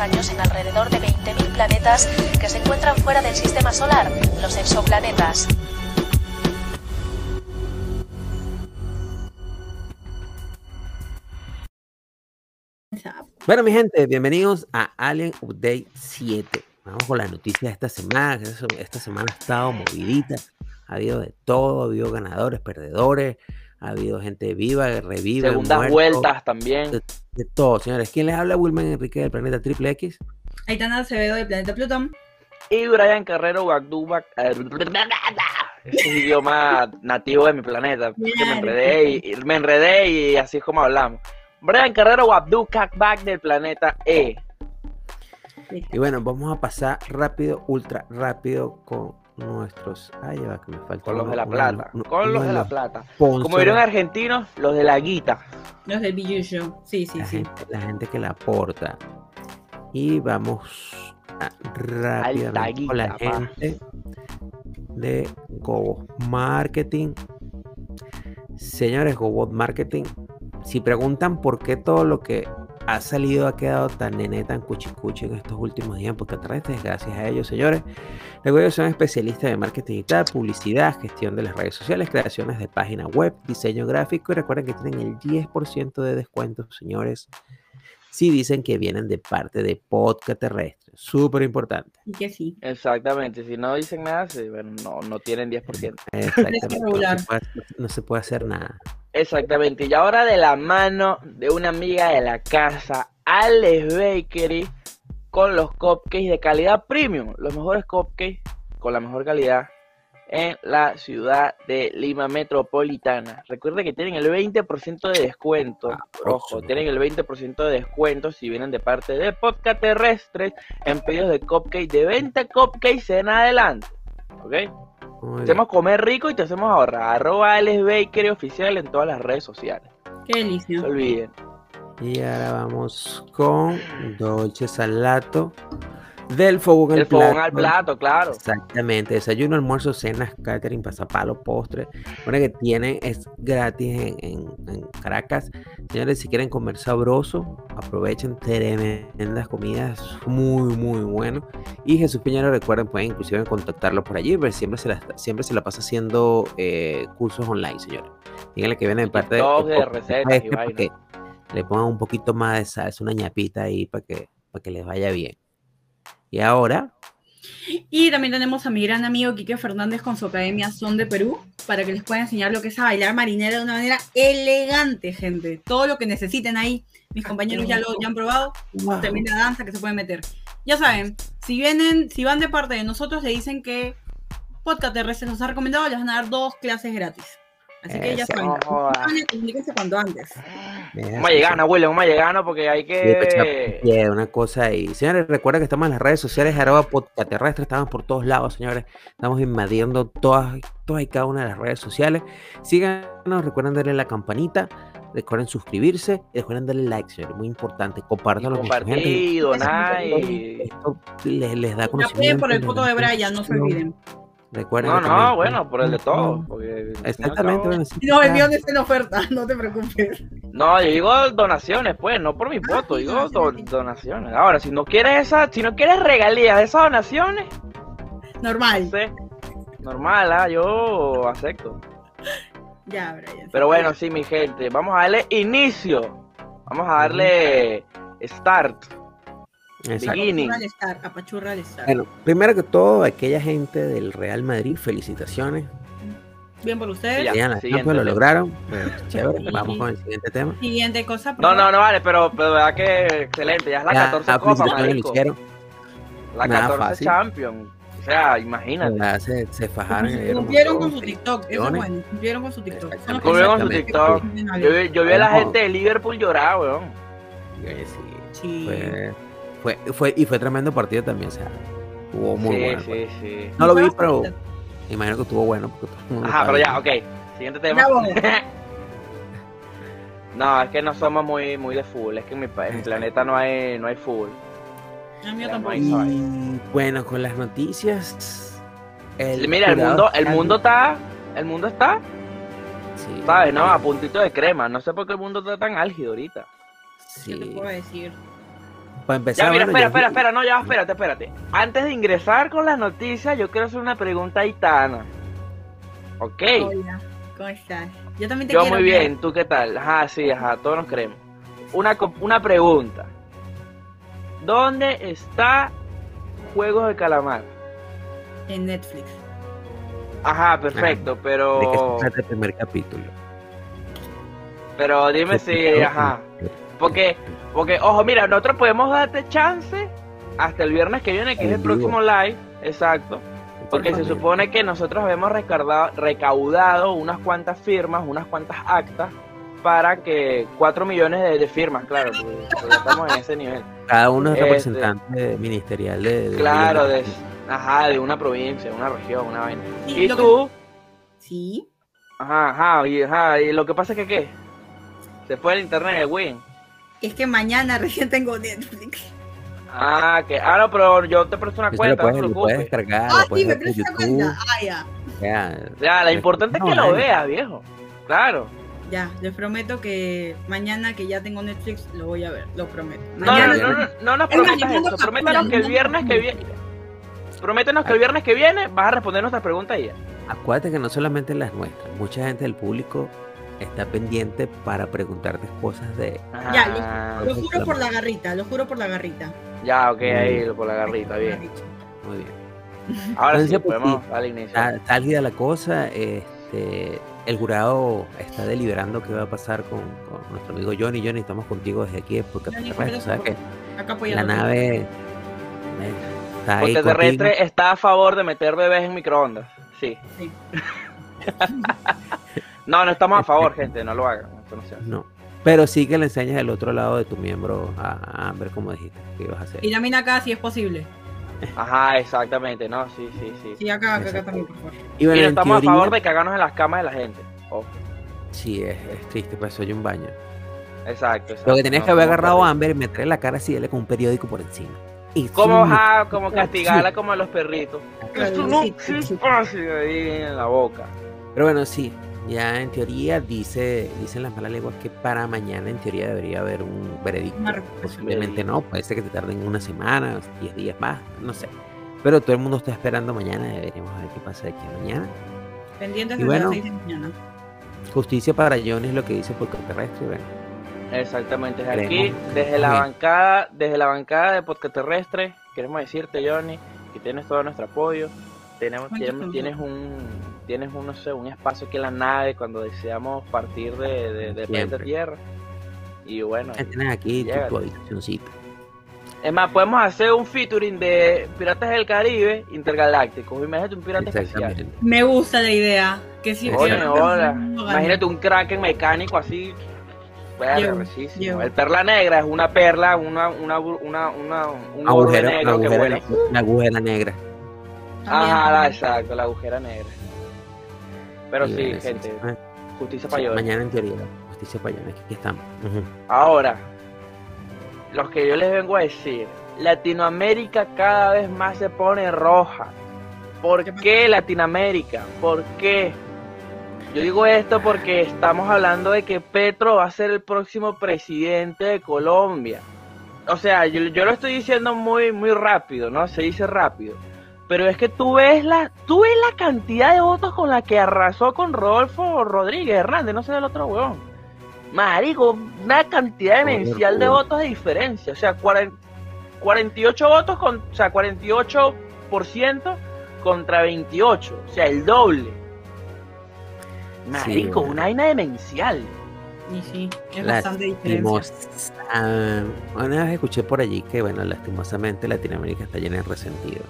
años en alrededor de 20.000 planetas que se encuentran fuera del sistema solar, los exoplanetas. Bueno, mi gente, bienvenidos a Alien Update 7. Vamos con las noticias de esta semana. Esta semana ha estado movidita. Ha habido de todo, ha habido ganadores, perdedores, ha habido gente viva, reviva. Segundas vueltas también. De, todo, señores. ¿Quién les habla? Wilman Enrique del planeta Triple X. Aitana Acevedo del planeta Plutón. Y Brian Carrero Wagduba. Eh, es un idioma nativo de mi planeta. me enredé y, me enredé y así es como hablamos. Brian Carrero Abdul Kakbak del planeta E. Y bueno, vamos a pasar rápido, ultra rápido con nuestros. Ay, va que me falta. Con los de la plata. con los de la plata. Como dirían argentinos, los de la guita. Los del billuyo. Sí, sí, sí. la gente que la aporta. Y vamos a rápidamente con la gente de Gobot Marketing. Señores, Gobot Marketing si preguntan por qué todo lo que ha salido ha quedado tan nene, tan cuchicuchi en estos últimos días, porque es gracias a ellos, señores. Recuerden son especialistas de marketing digital, publicidad, gestión de las redes sociales, creaciones de página web, diseño gráfico. Y recuerden que tienen el 10% de descuento, señores, si dicen que vienen de parte de Podcast Terrestre. Súper importante. Y que sí. Exactamente. Si no dicen nada, no, no tienen 10%. Exactamente. no se puede hacer nada. Exactamente. Y ahora de la mano de una amiga de la casa, Alex Bakery, con los cupcakes de calidad premium. Los mejores cupcakes con la mejor calidad en la ciudad de Lima Metropolitana. Recuerden que tienen el 20% de descuento. Ah, Ojo, tienen el 20% de descuento si vienen de parte de Podcast Terrestres en pedidos de cupcakes de 20 cupcakes en adelante. ¿Ok? Hacemos comer rico y te hacemos ahorrar. Arroba Alex Bakery oficial en todas las redes sociales. Qué delicioso. No olviden. Y ahora vamos con Dolce Salato. Del fogón, al, fogón al plato, claro. Exactamente. Desayuno, almuerzo, cenas, catering, pasapalo, postre. Bueno, que tienen, es gratis en, Caracas. Señores, si quieren comer sabroso, aprovechen tremendas comidas, muy, muy bueno. Y Jesús Piñero, recuerden, pueden inclusive contactarlo por allí, pero siempre se la, siempre se la pasa haciendo eh, cursos online, señores. Díganle que vienen de parte de, recetas este le pongan un poquito más de salsa, una ñapita ahí para que, para que les vaya bien. Y ahora. Y también tenemos a mi gran amigo Quique Fernández con su academia Son de Perú, para que les pueda enseñar lo que es a bailar marinera de una manera elegante, gente. Todo lo que necesiten ahí. Mis compañeros ya lo han probado. También la danza que se puede meter. Ya saben, si vienen, si van de parte de nosotros, le dicen que Podcast Terrestre nos ha recomendado, les van a dar dos clases gratis. Así que ya saben, comuníquense cuanto antes. Vamos a llegar, abuelo, vamos a llegar, porque hay que. Sí, una cosa ahí. Señores, recuerden que estamos en las redes sociales, arroba podcaterrestre, estamos por todos lados, señores. Estamos invadiendo todas, todas y cada una de las redes sociales. Síganos, recuerden darle la campanita. Recuerden suscribirse y recuerden darle like, señores. Muy importante. Compártanlo con su gente. donar y... Esto les, les da conocimiento. por el foto de Brian, no se olviden no, no, bueno, por el de todo. Exactamente. No, el mío está en oferta, no te preocupes. No, yo digo donaciones, pues, no por mi ah, voto, digo donaciones. Ahora, si no quieres esa, si no quieres regalías de esas donaciones, normal. normal, ¿ah? yo acepto. Ya, Brian. Pero bueno, sí, mi gente, vamos a darle inicio. Vamos a darle start bueno, primero que todo, aquella gente del Real Madrid, felicitaciones. Bien por ustedes. Ya, lo lograron. Pues, chévere, vamos con el siguiente tema. Siguiente cosa. No, no, no vale, pero, pero verdad que excelente. Ya es la 14 Copa, marico. La 14 Champions. O sea, imagínate. se, se fajaron. Cumplieron con su TikTok. Eso es bueno. Cumplieron con su TikTok. Cumplieron con su TikTok. Yo, yo vi a la gente de Liverpool llorar, weón. Sí. sí. Fue, fue, y fue tremendo partido también, o sea, estuvo muy bueno. Sí, sí. No lo vi, pero imagino que estuvo bueno. Ajá, pero ya, ok. Siguiente tema. no, es que no somos muy, muy de fútbol, es que en mi, planeta no hay, no hay fútbol. y, bueno, con las noticias. Mira, el mundo, el mundo está, el mundo está, sí, ¿sabes? No, a puntito de crema. No sé por qué el mundo está tan álgido ahorita. ¿Qué te Sí. puedo decir? Para empezar, Ya, mira, bueno, espera, yo- espera, espera, no, ya, espérate, espérate. Antes de ingresar con las noticias, yo quiero hacer una pregunta a Itana. Ok. Hola, ¿cómo estás? Yo también te Yo quiero. muy mira. bien, ¿tú qué tal? Ajá, sí, ajá, todos nos queremos. Una, una pregunta. ¿Dónde está Juegos de Calamar? En Netflix. Ajá, perfecto, ¿De qué pero... se trata el primer capítulo? Pero dime si, ajá. Porque, porque, ojo, mira, nosotros podemos darte chance hasta el viernes que viene, que es el vivo. próximo live, exacto. Porque se supone que nosotros habíamos recaudado, recaudado unas cuantas firmas, unas cuantas actas, para que 4 millones de, de firmas, claro, porque, porque estamos en ese nivel. Cada uno es Este- representante ministerial de. de- Claro, de- ajá, de una provincia, de una región, una vaina. Sí, Y lo que- tú, Sí. ajá, ajá, y, ajá, y lo que pasa es que, ¿qué? Se fue el internet, el Win. Es que mañana recién tengo Netflix. Ah, que, ah, no, pero yo te presto una Eso lo cuenta, puedes, no te lo puedes descargar, Ah, lo puedes sí, me prestas YouTube. cuenta. Ah, ya. ya. Ya, lo importante es que No, lo veas, viejo. Claro. Ya, les prometo que mañana que ya tengo Netflix lo voy a ver, lo prometo. No, no, Mañana- no, no, no, no nos prometas eso. Prométanos que el viernes que viene. Prométenos que el viernes que viene vas a responder nuestras preguntas y ya. Acuérdate que no solamente las nuestras, mucha gente del público está pendiente para preguntarte cosas de. Ya, Lo juro por la garrita, lo juro por la garrita. ya, ok, ahí por la garrita, bien. Muy bien. Ahora sí, Entonces, pues, podemos sí. darle inicio. Álgida la cosa. Este, el jurado está deliberando qué va a pasar con, con nuestro amigo Johnny. Johnny, estamos contigo desde aquí porque Johnny, sabes ¿cómo que Acá la nave eh, está ahí. Terrestre está a favor de meter bebés en microondas. Sí. Sí. No, no estamos a favor, gente, no lo hagan. No se hace. No. Pero sí que le enseñas el otro lado de tu miembro a, a ver cómo dijiste que ibas a hacer. Y también acá si es posible. Ajá, exactamente, no, sí, sí, sí. Sí, acá, acá, acá también, por favor. Y no estamos teoría- a favor de cagarnos en las camas de la gente. Ojo. Sí, es, es triste, pues soy un baño. Exacto, exacto. Lo que tenías No, que haber agarrado a. Amber y meterle la cara así, dale con un periódico por encima. Y Como, sí, ajá, como castigarla como a los perritos. Esto no sí, sí, sí. es fácil ahí en la boca. Pero bueno, sí, ya en teoría dice, dicen las malas lenguas que para mañana en teoría debería haber un veredicto. Posiblemente no, puede ser que te tarden una semana, 10 días más, no sé. Pero todo el mundo está esperando mañana, deberíamos ver qué pasa de aquí a mañana. Pendientes Y de bueno. las 6 de la mañana. Justicia para Johnny es lo que dice por terrestre, bueno. Exactamente, desde aquí, desde la Bien. bancada, desde la bancada de podcast terrestre, queremos decirte, Johnny, que tienes todo nuestro apoyo. Tenemos, tienes, tienes un, tienes un, no sé, un espacio aquí en la nave cuando deseamos partir de, de, de planeta. Tierra. Y bueno, Ya tienes aquí tu- habitacioncita. es más, podemos hacer un featuring de Piratas del Caribe intergalácticos. Imagínate un pirata. Exactamente. Me gusta la idea. Que que- hola. no, Imagínate un kraken mecánico así. Llevo. El perla negra es una perla, una, una, una, una, un Agujero, negro que vuela. una agujera negra. También. Ajá, la- exacto, la agujera negra. Pero sí, gente, ah, justicia para mañana en teoría, justicia para aquí estamos. Ahora, lo que yo les vengo a decir, Latinoamérica cada vez más se pone roja. ¿Por ¿Qué pasa? qué Latinoamérica? ¿Por qué? Yo digo esto porque estamos hablando de que Petro va a ser el próximo presidente de Colombia. O sea, yo, yo lo estoy diciendo muy, muy rápido, ¿no? Se dice rápido. Pero es que tú ves la, tú ves la cantidad de votos con la que arrasó con Rodolfo Rodríguez Hernández, no sé del otro huevón. Marico, una cantidad demencial de votos de diferencia. O sea, 40 48 votos con, o sea, 48% contra 28. O sea, el doble. Marico, una vaina demencial. Y sí, es bastante diferencia. Ah, una vez escuché por allí que, bueno, lastimosamente Latinoamérica está llena de resentido.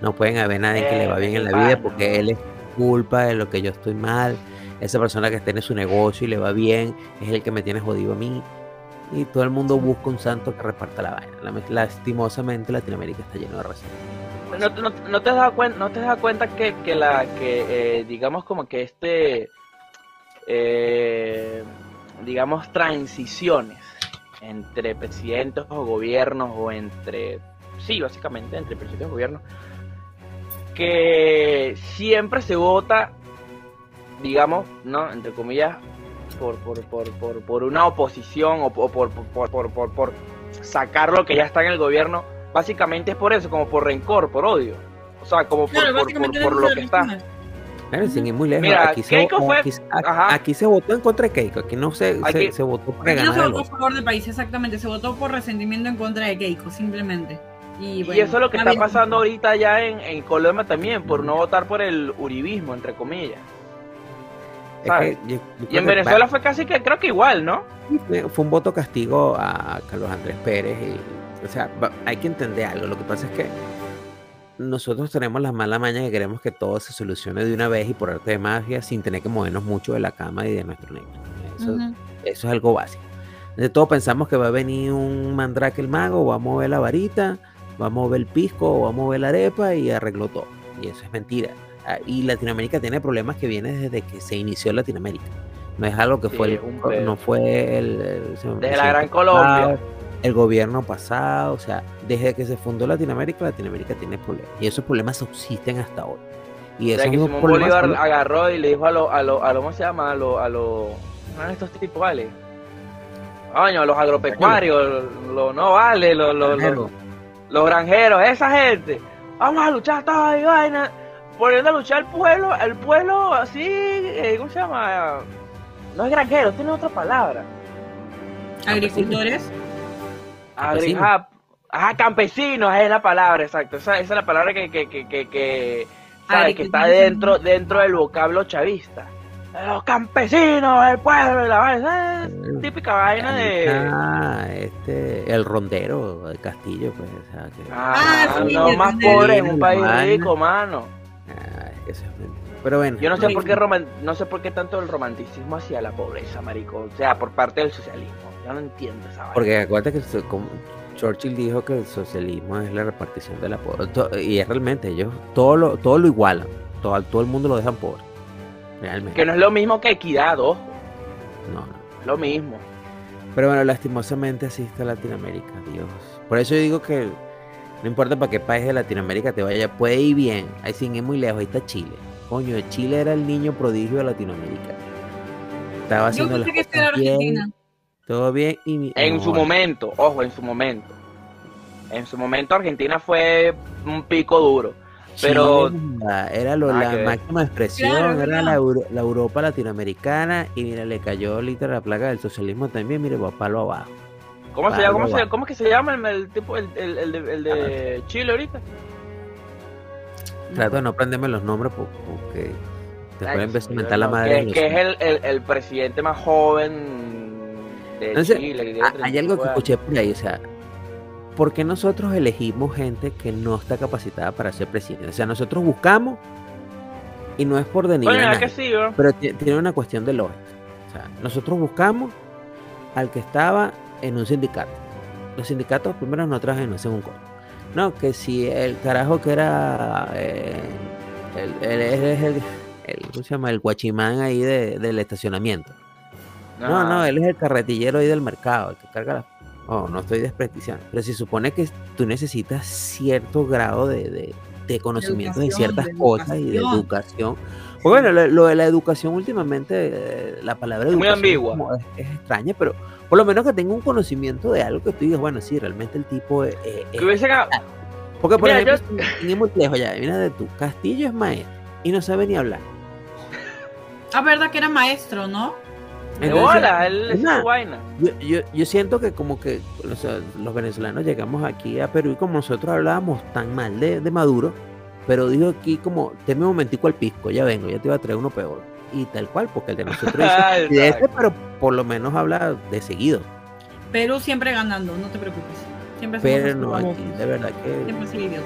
No pueden haber nadie que le va bien en la vida porque él es culpa de lo que yo estoy mal. Esa persona que tiene su negocio y le va bien es el que me tiene jodido a mí. Y todo el mundo busca un santo que reparta la vaina. La- Lastimosamente Latinoamérica está lleno de resentido. ¿No, no, no te has dado cuenta, no te has dado cuenta que, que la que eh, digamos como que este eh, digamos transiciones entre presidentes o gobiernos o entre sí básicamente entre presidentes y gobiernos que siempre se vota digamos no entre comillas por, por, por, por, por una oposición o por, por, por, por, por, por sacar lo que ya está en el gobierno, básicamente es por eso, como por rencor, por odio. O sea, como por, Claro, por, por, lo que está. resume. Claro, sin ir muy lejos. Mira, aquí, se, Keiko fue- aquí, se- ajá. aquí se votó en contra de Keiko. Aquí no se, se- Aquí- se, votó por Aquí no ganar se el votó a favor del país, exactamente. Se votó por resentimiento en contra de Keiko, simplemente. Y, eso es lo que está pasando ahorita ya en, en Colombia también, por no votar por el uribismo, entre comillas. Es ¿sabes? que yo- yo Y en que Venezuela fue casi que, creo que igual, ¿no? fue, un voto castigo a Carlos Andrés Pérez. Y, o sea, hay que entender algo. Lo que pasa es que nosotros tenemos la mala maña que queremos que todo se solucione de una vez y por arte de magia sin tener que movernos mucho de la cama y de nuestro lecho. Eso, eso es algo básico. De todo pensamos que va a venir un mandrake el mago, va a mover la varita, va a mover el pisco, va a mover la arepa y arregló todo. Y eso es mentira. Ah, Y Latinoamérica tiene problemas que vienen desde que se inició Latinoamérica. No es algo que Sí, fue el, no fue el, el- Desde la Gran Colombia. pasado, el gobierno pasado, o sea, desde que se fundó Latinoamérica, Latinoamérica tiene problemas. Y esos problemas subsisten hasta hoy. Y O sea, esos que Simón Bolívar agarró y le dijo a los, a los, a lo, ¿cómo se llama? A los, a los, ¿cómo eran estos tipos, vale? Coño, los agropecuarios, no vale, los, los, los, granjeros, esa gente. Vamos a luchar toda y vaina. Poniendo a luchar al pueblo, el pueblo así, eh, ¿cómo se llama? No es granjero, tiene otra palabra. Agricultores. Agri- ah, Ajá, campesinos es la palabra, exacto. Esa, esa es la palabra que, que, que, que, que, ¿sabes? que está dentro, dentro del vocablo chavista. Los campesinos, el pueblo, la vaina. Típica vaina de. Ah, este, el rondero de Castillo, pues, o sea, que- Ah, Ah, sí, los el más pobres en un país rico, mano. ah, es que mentira. Pero bueno, Yo no sé por qué roman- no sé por qué tanto el romanticismo hacia la pobreza, marico. O sea, por parte del socialismo. Yo no entiendo esa vaina. porque acuérdate que como Churchill dijo que el socialismo es la repartición de la pobreza, y es realmente, ellos todo lo, todo lo igualan, todo, todo el mundo lo dejan pobre, realmente. Que no es lo mismo que equidad, ojo. No, no. Lo mismo. Pero bueno, lastimosamente así está Latinoamérica, Dios. Por eso yo digo que no importa para qué país de Latinoamérica te vaya, puede ir bien. Ahí sin ir muy lejos, ahí está Chile. Coño, Chile era el niño prodigio de Latinoamérica. Estaba Yo haciendo las pensé que era bien, todo bien y mi- En no, su momento, ojo, en su momento. En su momento Argentina fue un pico duro. Pero era, lo- la que máxima expresión, Claro, era la, la Europa latinoamericana y mira, le cayó literal la plaga del socialismo también, mire, va palo abajo. ¿cómo se llama? ¿Cómo, se, cómo es que se llama el, el tipo el, el, el de, el de Chile ahorita? Trato de no aprenderme los nombres por- porque te Ay, pueden Dios empezar a mío, mentar la madre. Que, que es el, el, el presidente más joven de Entonces, Chile. Que tiene Ah, Hay algo 35 que escuché por ahí, o sea, ¿por qué nosotros elegimos gente que no está capacitada para ser presidente? O sea, nosotros buscamos y no es por denigrar Bueno, a que sí, ¿no? pero ti- tiene una cuestión de lógica. O sea, nosotros buscamos al que estaba en un sindicato. Los sindicatos primero no trabajan y no hacen un. No, que si el carajo que era eh, el, el- él es el, el- ¿cómo se llama? El guachimán ahí de- del estacionamiento. No, no, él es el carretillero ahí del mercado, el que carga la... Oh, no estoy desprestigiando. Pero se supone que tú necesitas cierto grado de, de- de conocimiento de ciertas de cosas y de educación. Pues bueno, lo, lo de la educación últimamente, eh, la palabra Es muy educación ambigua. es, es extraña, pero por lo menos que tenga un conocimiento de algo que tú digas, bueno, sí, realmente el tipo es... es- Que hubiesen a- porque, por Mira, ejemplo, muy lejos ya, mira de tú, Castillo es maestro y no sabe ni hablar. Ah, verdad que era maestro, ¿no? De Entonces, bola, él es es su vaina. Yo, yo, yo siento que como que o sea, los venezolanos llegamos aquí a Perú y como nosotros hablábamos tan mal de, de Maduro, pero dijo aquí como, teme un momentico al pisco, ya vengo, ya te iba a traer uno peor. Y tal cual, porque el de nosotros dice, "Y de este, Exacto. pero por lo menos habla de seguido. Perú siempre ganando, no te preocupes. Siempre Pero no, aquí de verdad que Siempre idiotas.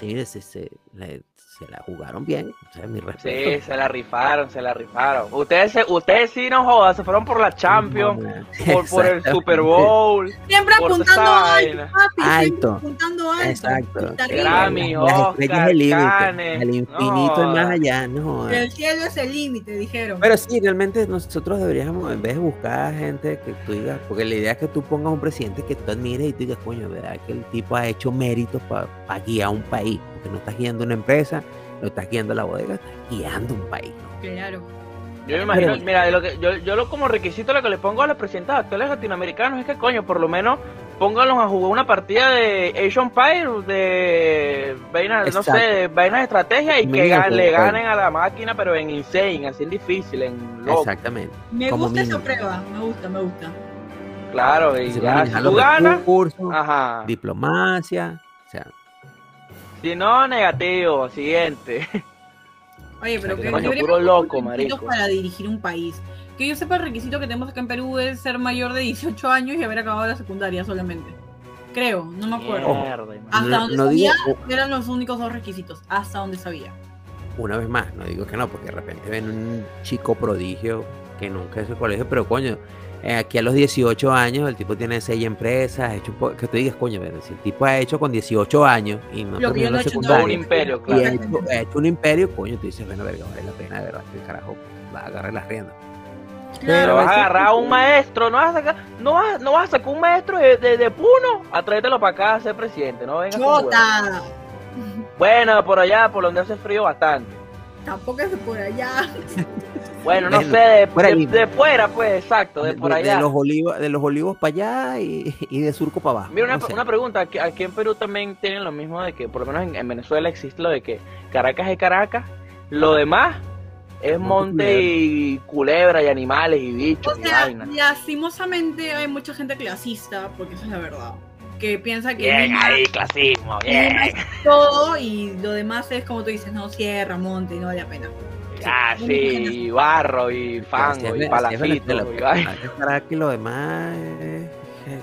sí, se, se, le- se la jugaron bien. O sea, mi Sí, respeto. se la rifaron, se la rifaron. Ustedes, se- ustedes sí no jodas, se fueron por la Champions, por, por el Super Bowl. Siempre apuntando alto, papi. Alto. apuntando alto. Exacto. Grammy, las- Oscar, es el límite, al infinito no. y más allá, no. El cielo es el límite, dijeron. Pero sí, realmente nosotros deberíamos, en vez de buscar gente que tú digas, porque la idea es que tú pongas un presidente que tú admires y tú digas, coño, ¿verdad? Que el tipo ha hecho méritos para guiar un país, porque no estás guiando una empresa, no estás guiando la bodega, estás guiando un país. ¿no? Claro. Yo me imagino, Pero- mira, de lo que, yo, yo lo, como requisito lo que le pongo a los presidentes actuales latinoamericanos es que, coño, por lo menos pónganlos a jugar una partida de of Empires, de vainas, no sé, vainas de estrategia y que le ganen a la máquina, pero en insane, así en difícil, en loco. Exactamente. Me Como gusta esa prueba, me gusta, me gusta. Claro, y Se ya, tú ganas, diplomacia, o sea, Si no, negativo, siguiente. Oye, pero Coño, que puro deberíamos loco, marico. para dirigir un país. Que yo sepa, el requisito que tenemos acá en Perú es ser mayor de 18 años y haber acabado la secundaria solamente. Creo, no me acuerdo. Mierda, man. Hasta No- donde no sabía, digo- eran los únicos dos requisitos. Hasta donde sabía. una vez más, no digo que no, porque de repente ven un chico prodigio que nunca es el colegio, pero coño, eh, aquí a los 18 años el tipo tiene 6 empresas, hecho que tú digas, coño, pero si el tipo ha hecho con 18 años y no Lo terminó la he hecho en Todo un secundaria imperio, y claro. ha hecho, ha hecho un imperio, coño, tú dices, bueno, verga, vale la pena, de verdad, que el carajo va a agarrar las riendas. Pero Pero vas a agarrar a un maestro, no vas a sacar, no vas, no vas a sacar un maestro de, de, de Puno a traértelo para acá a ser presidente, no vengas. ¡Chota! Bueno, por allá, por donde hace frío bastante. Tampoco es por allá. Bueno, no sé, de, fuera de- de pues, exacto, de por de, allá. los olivos, de los olivos para allá y, y de surco para abajo. Mira, una, no sé. una pregunta, aquí, en Perú también tienen lo mismo de que, por lo menos en, en Venezuela existe lo de que Caracas es Caracas, lo demás es Monte y culebra y animales y bichos O y sea, vainas. lastimosamente hay mucha gente clasista, porque esa es la verdad. Que piensa que Bien ahí, clasismo, bien. todo y lo demás es como tú dices, no, sierra, monte, y no vale la pena. Ah, Sí, y barro y Pero si fango es y si es y pues, Caracas y lo demás es- es-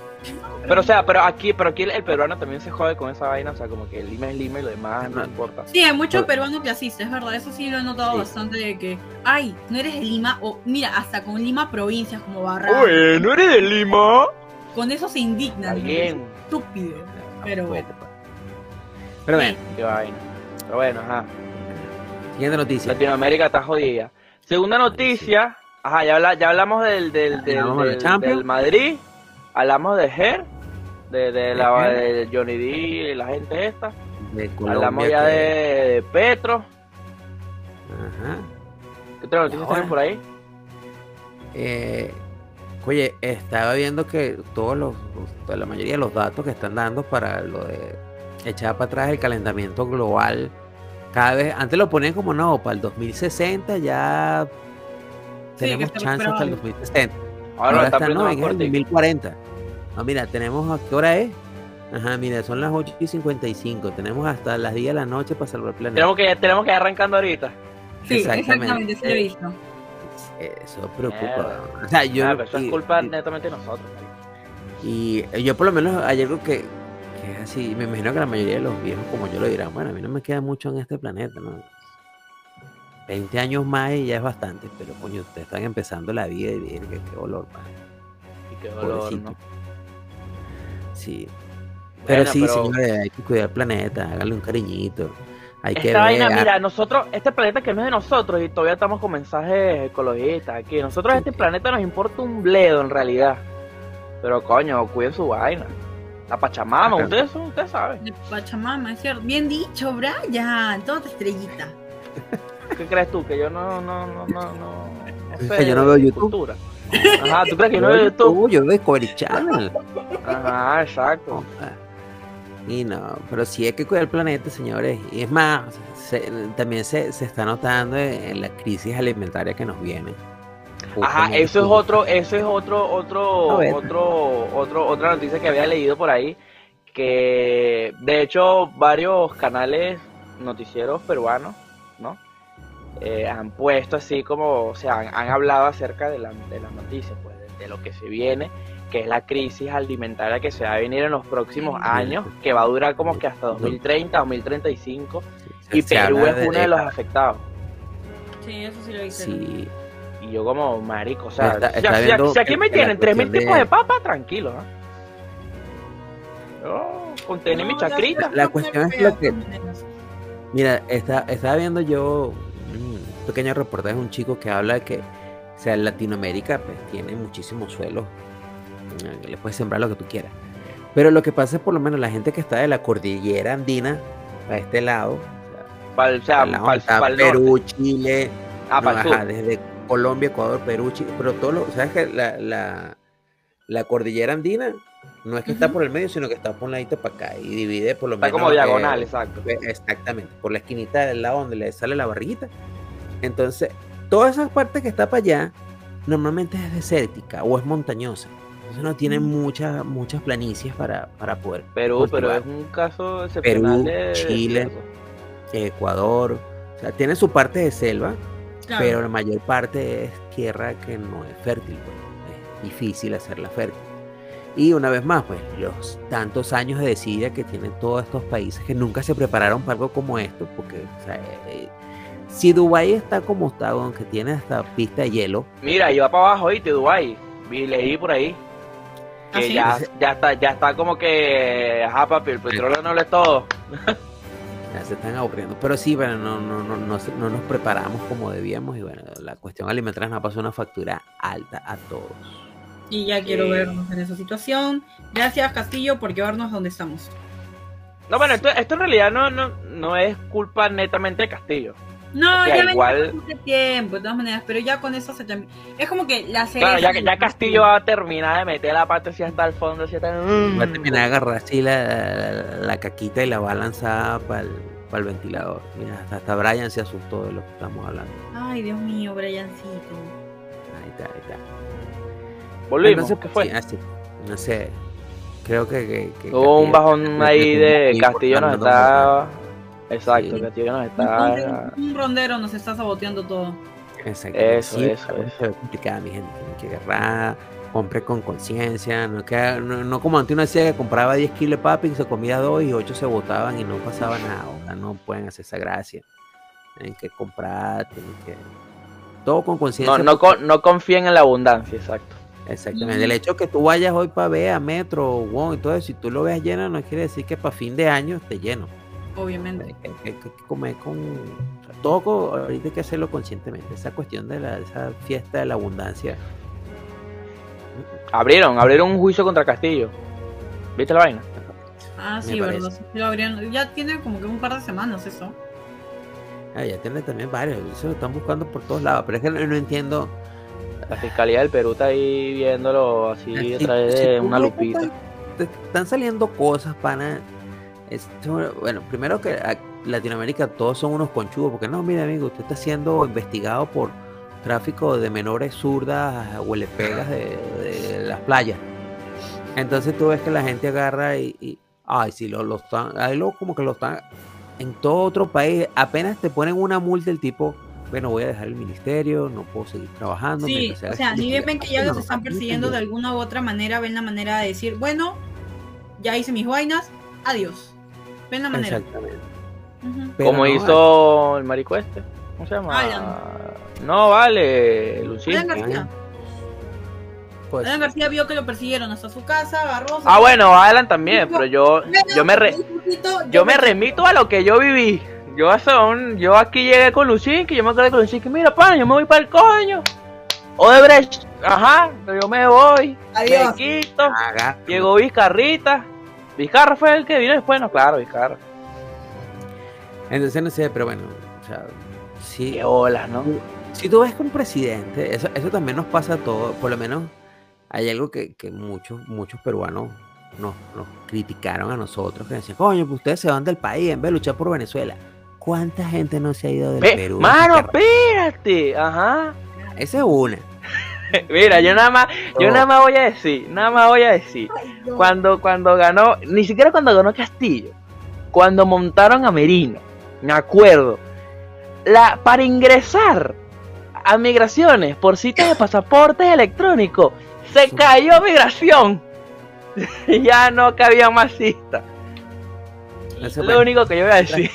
Pero o sea, pero aquí, pero aquí el, el peruano también se jode con esa vaina, o sea, como que Lima es Lima y lo demás no importa. Sí, hay mucho Por- peruano clasista, es verdad, eso sí lo he notado Sí. bastante de que, ay, no eres de Lima, o mira, hasta con Lima provincias como Barra, Oye, ¿no eres de Lima? con eso se indignan. Alguien, Estúpido. Pero bueno. Pero Sí. bueno, qué vaina. Pero bueno, ajá. Siguiente noticia. Latinoamérica está jodida. Segunda noticia, ajá, ya, habla- ya hablamos del, del, del, del Madrid, hablamos de Her, de, de, la, de Johnny D y la gente esta, De Colombia. hablamos ya que- de, de Petro, Ajá. ¿qué otra noticia ahora? tienen por ahí? Eh, oye, estaba viendo que todos los- la mayoría de los datos que están dando para lo de echar para atrás el calentamiento global, cada vez, antes lo ponían como no, para el 2060 ya Sí, tenemos se chance hasta el recupera 2060. Ahora, Ahora está no, en el cortico. 2040. Ah, mira, tenemos, ¿a qué hora es? Ajá, mira, son las 8 y 55. Tenemos hasta las 10 de la noche para salvar el planeta. Tenemos que, tenemos que ir arrancando ahorita. Sí, Exactamente. exactamente, sí lo he visto. Eso preocupa. Mierda. O sea, yo. Ah, pero eso es culpa y- netamente de nosotros. Y yo por lo menos hay algo que, que es así, me imagino que la mayoría de los viejos como yo lo dirán, bueno, a mí no me queda mucho en este planeta, ¿no? 20 años más y ya es bastante, pero coño, ustedes están empezando la vida y miren que qué dolor, padre. Y qué dolor. ¿no? Sí. Pero Bueno, sí, pero- señores, hay que cuidar el planeta, háganle un cariñito. Hay que Esta vaina, ver, mira, nosotros, este planeta que no es de nosotros y todavía estamos con mensajes ecologistas aquí. Nosotros Sí. este planeta nos importa un bledo en realidad. Pero coño, cuiden su vaina. La Pachamama, son, ustedes saben. De Pachamama, es cierto. Bien dicho, Brian. Toda tu estrellita. ¿Qué crees tú? Que yo no, no, no, no, no. sé que yo no veo YouTube. cultura. Ajá, ¿tú crees que yo no veo YouTube? yo veo Discovery Channel. Ajá, exacto. Y no, pero sí hay que cuidar el planeta, señores. Y es más, se- también se, se está notando en, en la crisis alimentaria que nos viene. Ajá, eso es otro, eso es otro, otro, otro, otro, otra noticia que había leído por ahí, que de hecho varios canales noticieros peruanos, ¿no? Eh, han puesto así como, o sea, han, han hablado acerca de la, de las noticias, pues, de, de lo que se viene, que es la crisis alimentaria que se va a venir en los próximos años, que va a durar como que hasta 2030, 2035, se- y Perú es uno de los afectados. Sí, eso sí lo hice. Sí, yo como, marico, o sea, Está- si- está si, viendo si aquí me tienen tres mil tipos de- de papa, tranquilo, ¿ah? Yo, con tener mi chacrita. La cuestión es lo que- Mira, está, estaba viendo yo un pequeño reportaje de un chico que habla de que, o sea, Latinoamérica pues, tiene muchísimos suelos, eh, le puedes sembrar lo que tú quieras. Pero lo que pasa es por lo menos la gente que está de la cordillera andina, a este lado, o sea, Pa'l- o sea, al lado pa'l- está pa'l Perú, norte. Chile, Ah, no, ajá, desde, Colombia, Ecuador, Perú, Chile, pero todo lo, ¿sabes que la, la, la cordillera andina no es que está por el medio, sino que está por un ladito para acá y divide por lo Está menos. como eh, diagonal, exacto. eh, Exactamente, por la esquinita del lado donde le sale la barriguita. Entonces, toda esa parte que está para allá, normalmente es desértica o es montañosa. Entonces no tienen Mm. muchas, muchas planicies para, para poder. Perú, pero es un caso excepcional Perú, de Chile. Ecuador, o sea, tiene su parte de selva, Claro. pero la mayor parte es tierra que no es fértil, pues, es difícil hacerla fértil. Y una vez más, pues los tantos años de desidia que tienen todos estos países que nunca se prepararon para algo como esto, porque o sea, eh, si Dubái está como está, aunque tiene hasta pista de hielo, Mira, iba para abajo, ¿viste? Dubái. Vi, leí por ahí. ¿Ah, Que sí? ya, ya está, ya está como que, ajá, papi, el petróleo no lo es todo. ya se están aburriendo. Pero sí, bueno, no, no, no, no, nos preparamos como debíamos y bueno, la cuestión alimentaria nos pasó una factura alta a todos. Y ya quiero vernos en esa situación. Gracias, Castillo, por llevarnos donde estamos. No, bueno, esto, esto en realidad no, no, no es culpa netamente de Castillo. No, O sea, ya igual- tiempo, de todas maneras, pero ya con eso se termina. Es como que la Claro, ya, Castillo va a terminar de meter la pata así hasta el fondo, así hasta... Va a terminar de agarrar así la, la- la caquita y la va a lanzar para el, ventilador. Mira, hasta, hasta Brian se asustó de lo que estamos hablando. Ay, Dios mío, Briancito. Ahí está, ahí está. Volvimos, Entonces, ¿qué fue? sí, así, no sé. Creo que. que- que Hubo un bajón ahí de Castillo nos está... Exacto, Sí. Castillo nos Un, está... rondero, un rondero nos está saboteando todo. Exacto. Eso, Sí, eso, eso. ve complicada, mi gente. Tienen que agarrar, compre con conciencia. No, que- no, no como antes uno decía que compraba 10 kilos de papi y se comía 2 y 8 se botaban y no pasaba nada. Ahora no pueden hacer esa gracia. Tienen que comprar, tienen que. Todo con conciencia. No, no, porque- no confíen en la abundancia, exacto. Exactamente. El hecho que tú vayas hoy para ver a Metro, Wong y todo eso, si tú lo ves lleno, no quiere decir que para fin de año esté lleno. Obviamente. Hay que, hay comer con. o sea, todo ahorita hay que hacerlo conscientemente. Esa cuestión de la, esa fiesta de la abundancia. Abrieron, abrieron un juicio contra Castillo. ¿Viste la vaina? Ah, sí, verdad. sí lo abrieron. Ya tiene como que un par de semanas eso. Ah, ya tiene también varios. Eso lo están buscando por todos lados. Pero es que no, no entiendo. La Fiscalía del Perú está ahí viéndolo así a través de una lupita. Te están saliendo cosas, pana. Bueno, primero que a- Latinoamérica todos son unos conchudos. Porque no, mire, amigo, usted está siendo investigado por tráfico de menores zurdas o le pegas de, de las playas. Entonces tú ves que la gente agarra y. y- ay, si lo, lo están. Ahí lo, como que lo están. En todo otro país, apenas te ponen una multa del tipo. Bueno, voy a dejar el ministerio, no puedo seguir trabajando. Sí, o sea, ni bien ven que ya investigación". los están persiguiendo de alguna u otra manera, ven la manera de decir, bueno, ya hice mis vainas, adiós. Ven la manera. Exactamente. Como no, hizo el marico este. ¿Cómo se llama? Alan. No, vale, Lucín. Alan García. pues, Alan García vio que lo persiguieron hasta su casa, agarró. Ah, bueno, Alan también, pero yo, yo me re- yo me remito a lo que yo viví. Yo un- yo aquí llegué con Lucín, que yo me acuerdo con Lucín, que mira, pana, yo me voy para el coño. Odebrecht, ajá, pero yo me voy. Adiós. Me quito. haga- Llegó Vizcarrita. Vizcarra fue el que vino después, no, claro, Vizcarra. Entonces no sé, pero bueno, o sea, sí, Qué olas, ¿no? si tú ves que un presidente, eso, eso también nos pasa a todos, por lo menos hay algo que, que muchos, muchos peruanos nos, nos criticaron a nosotros, que decían, coño, pues ustedes se van del país en vez de luchar por Venezuela. ¿Cuánta gente no se ha ido del Ve, Perú? mano, Esa espérate, ajá. es una. Mira, yo nada más, yo nada más voy a decir, nada más voy a decir. Cuando, cuando ganó, ni siquiera cuando ganó Castillo, cuando montaron a Merino, me acuerdo, la, para ingresar a migraciones por citas de pasaportes electrónicos, se cayó migración. ya no cabía más citas. Eso, Lo bueno, único que yo voy a decir.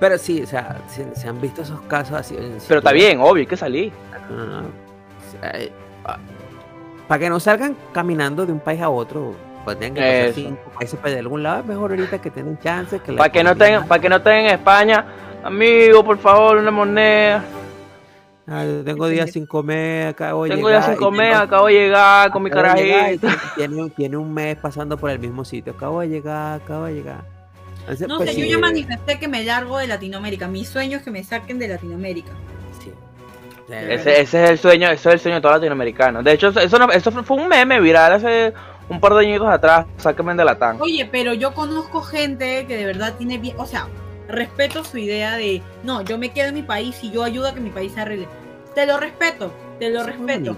Pero sí, o sea, se, se han visto esos casos así. Pero está bien, obvio, hay que salir. No, no, no. Eh, ah, para que no salgan caminando de un país a otro, pues tengan que pasar Eso. cinco países para de algún lado, es mejor ahorita que tienen chance. Que Para que no tengan, para que no estén en España, amigo, por favor, una moneda. Ah, yo tengo días sin comer, acabo de Tengo ya llegar, sin comer, tengo- acabo de llegar con mi llegar carajito. Tiene, tiene un mes pasando por el mismo sitio. Acabo de llegar, acabo de llegar. Entonces, No pues, sé, sí, yo ya manifesté que me largo de Latinoamérica. Mi sueño es que me saquen de Latinoamérica. Sí. Ese, ese es el sueño, eso es el sueño de todo latinoamericano. De hecho, eso, no- eso fue un meme viral hace un par de añitos atrás. Sáquenme de la tan. Oye, pero yo conozco gente que de verdad tiene bien, o sea, respeto su idea de, no, yo me quedo en mi país y yo ayudo a que mi país se arregle. Te lo respeto, te lo es respeto.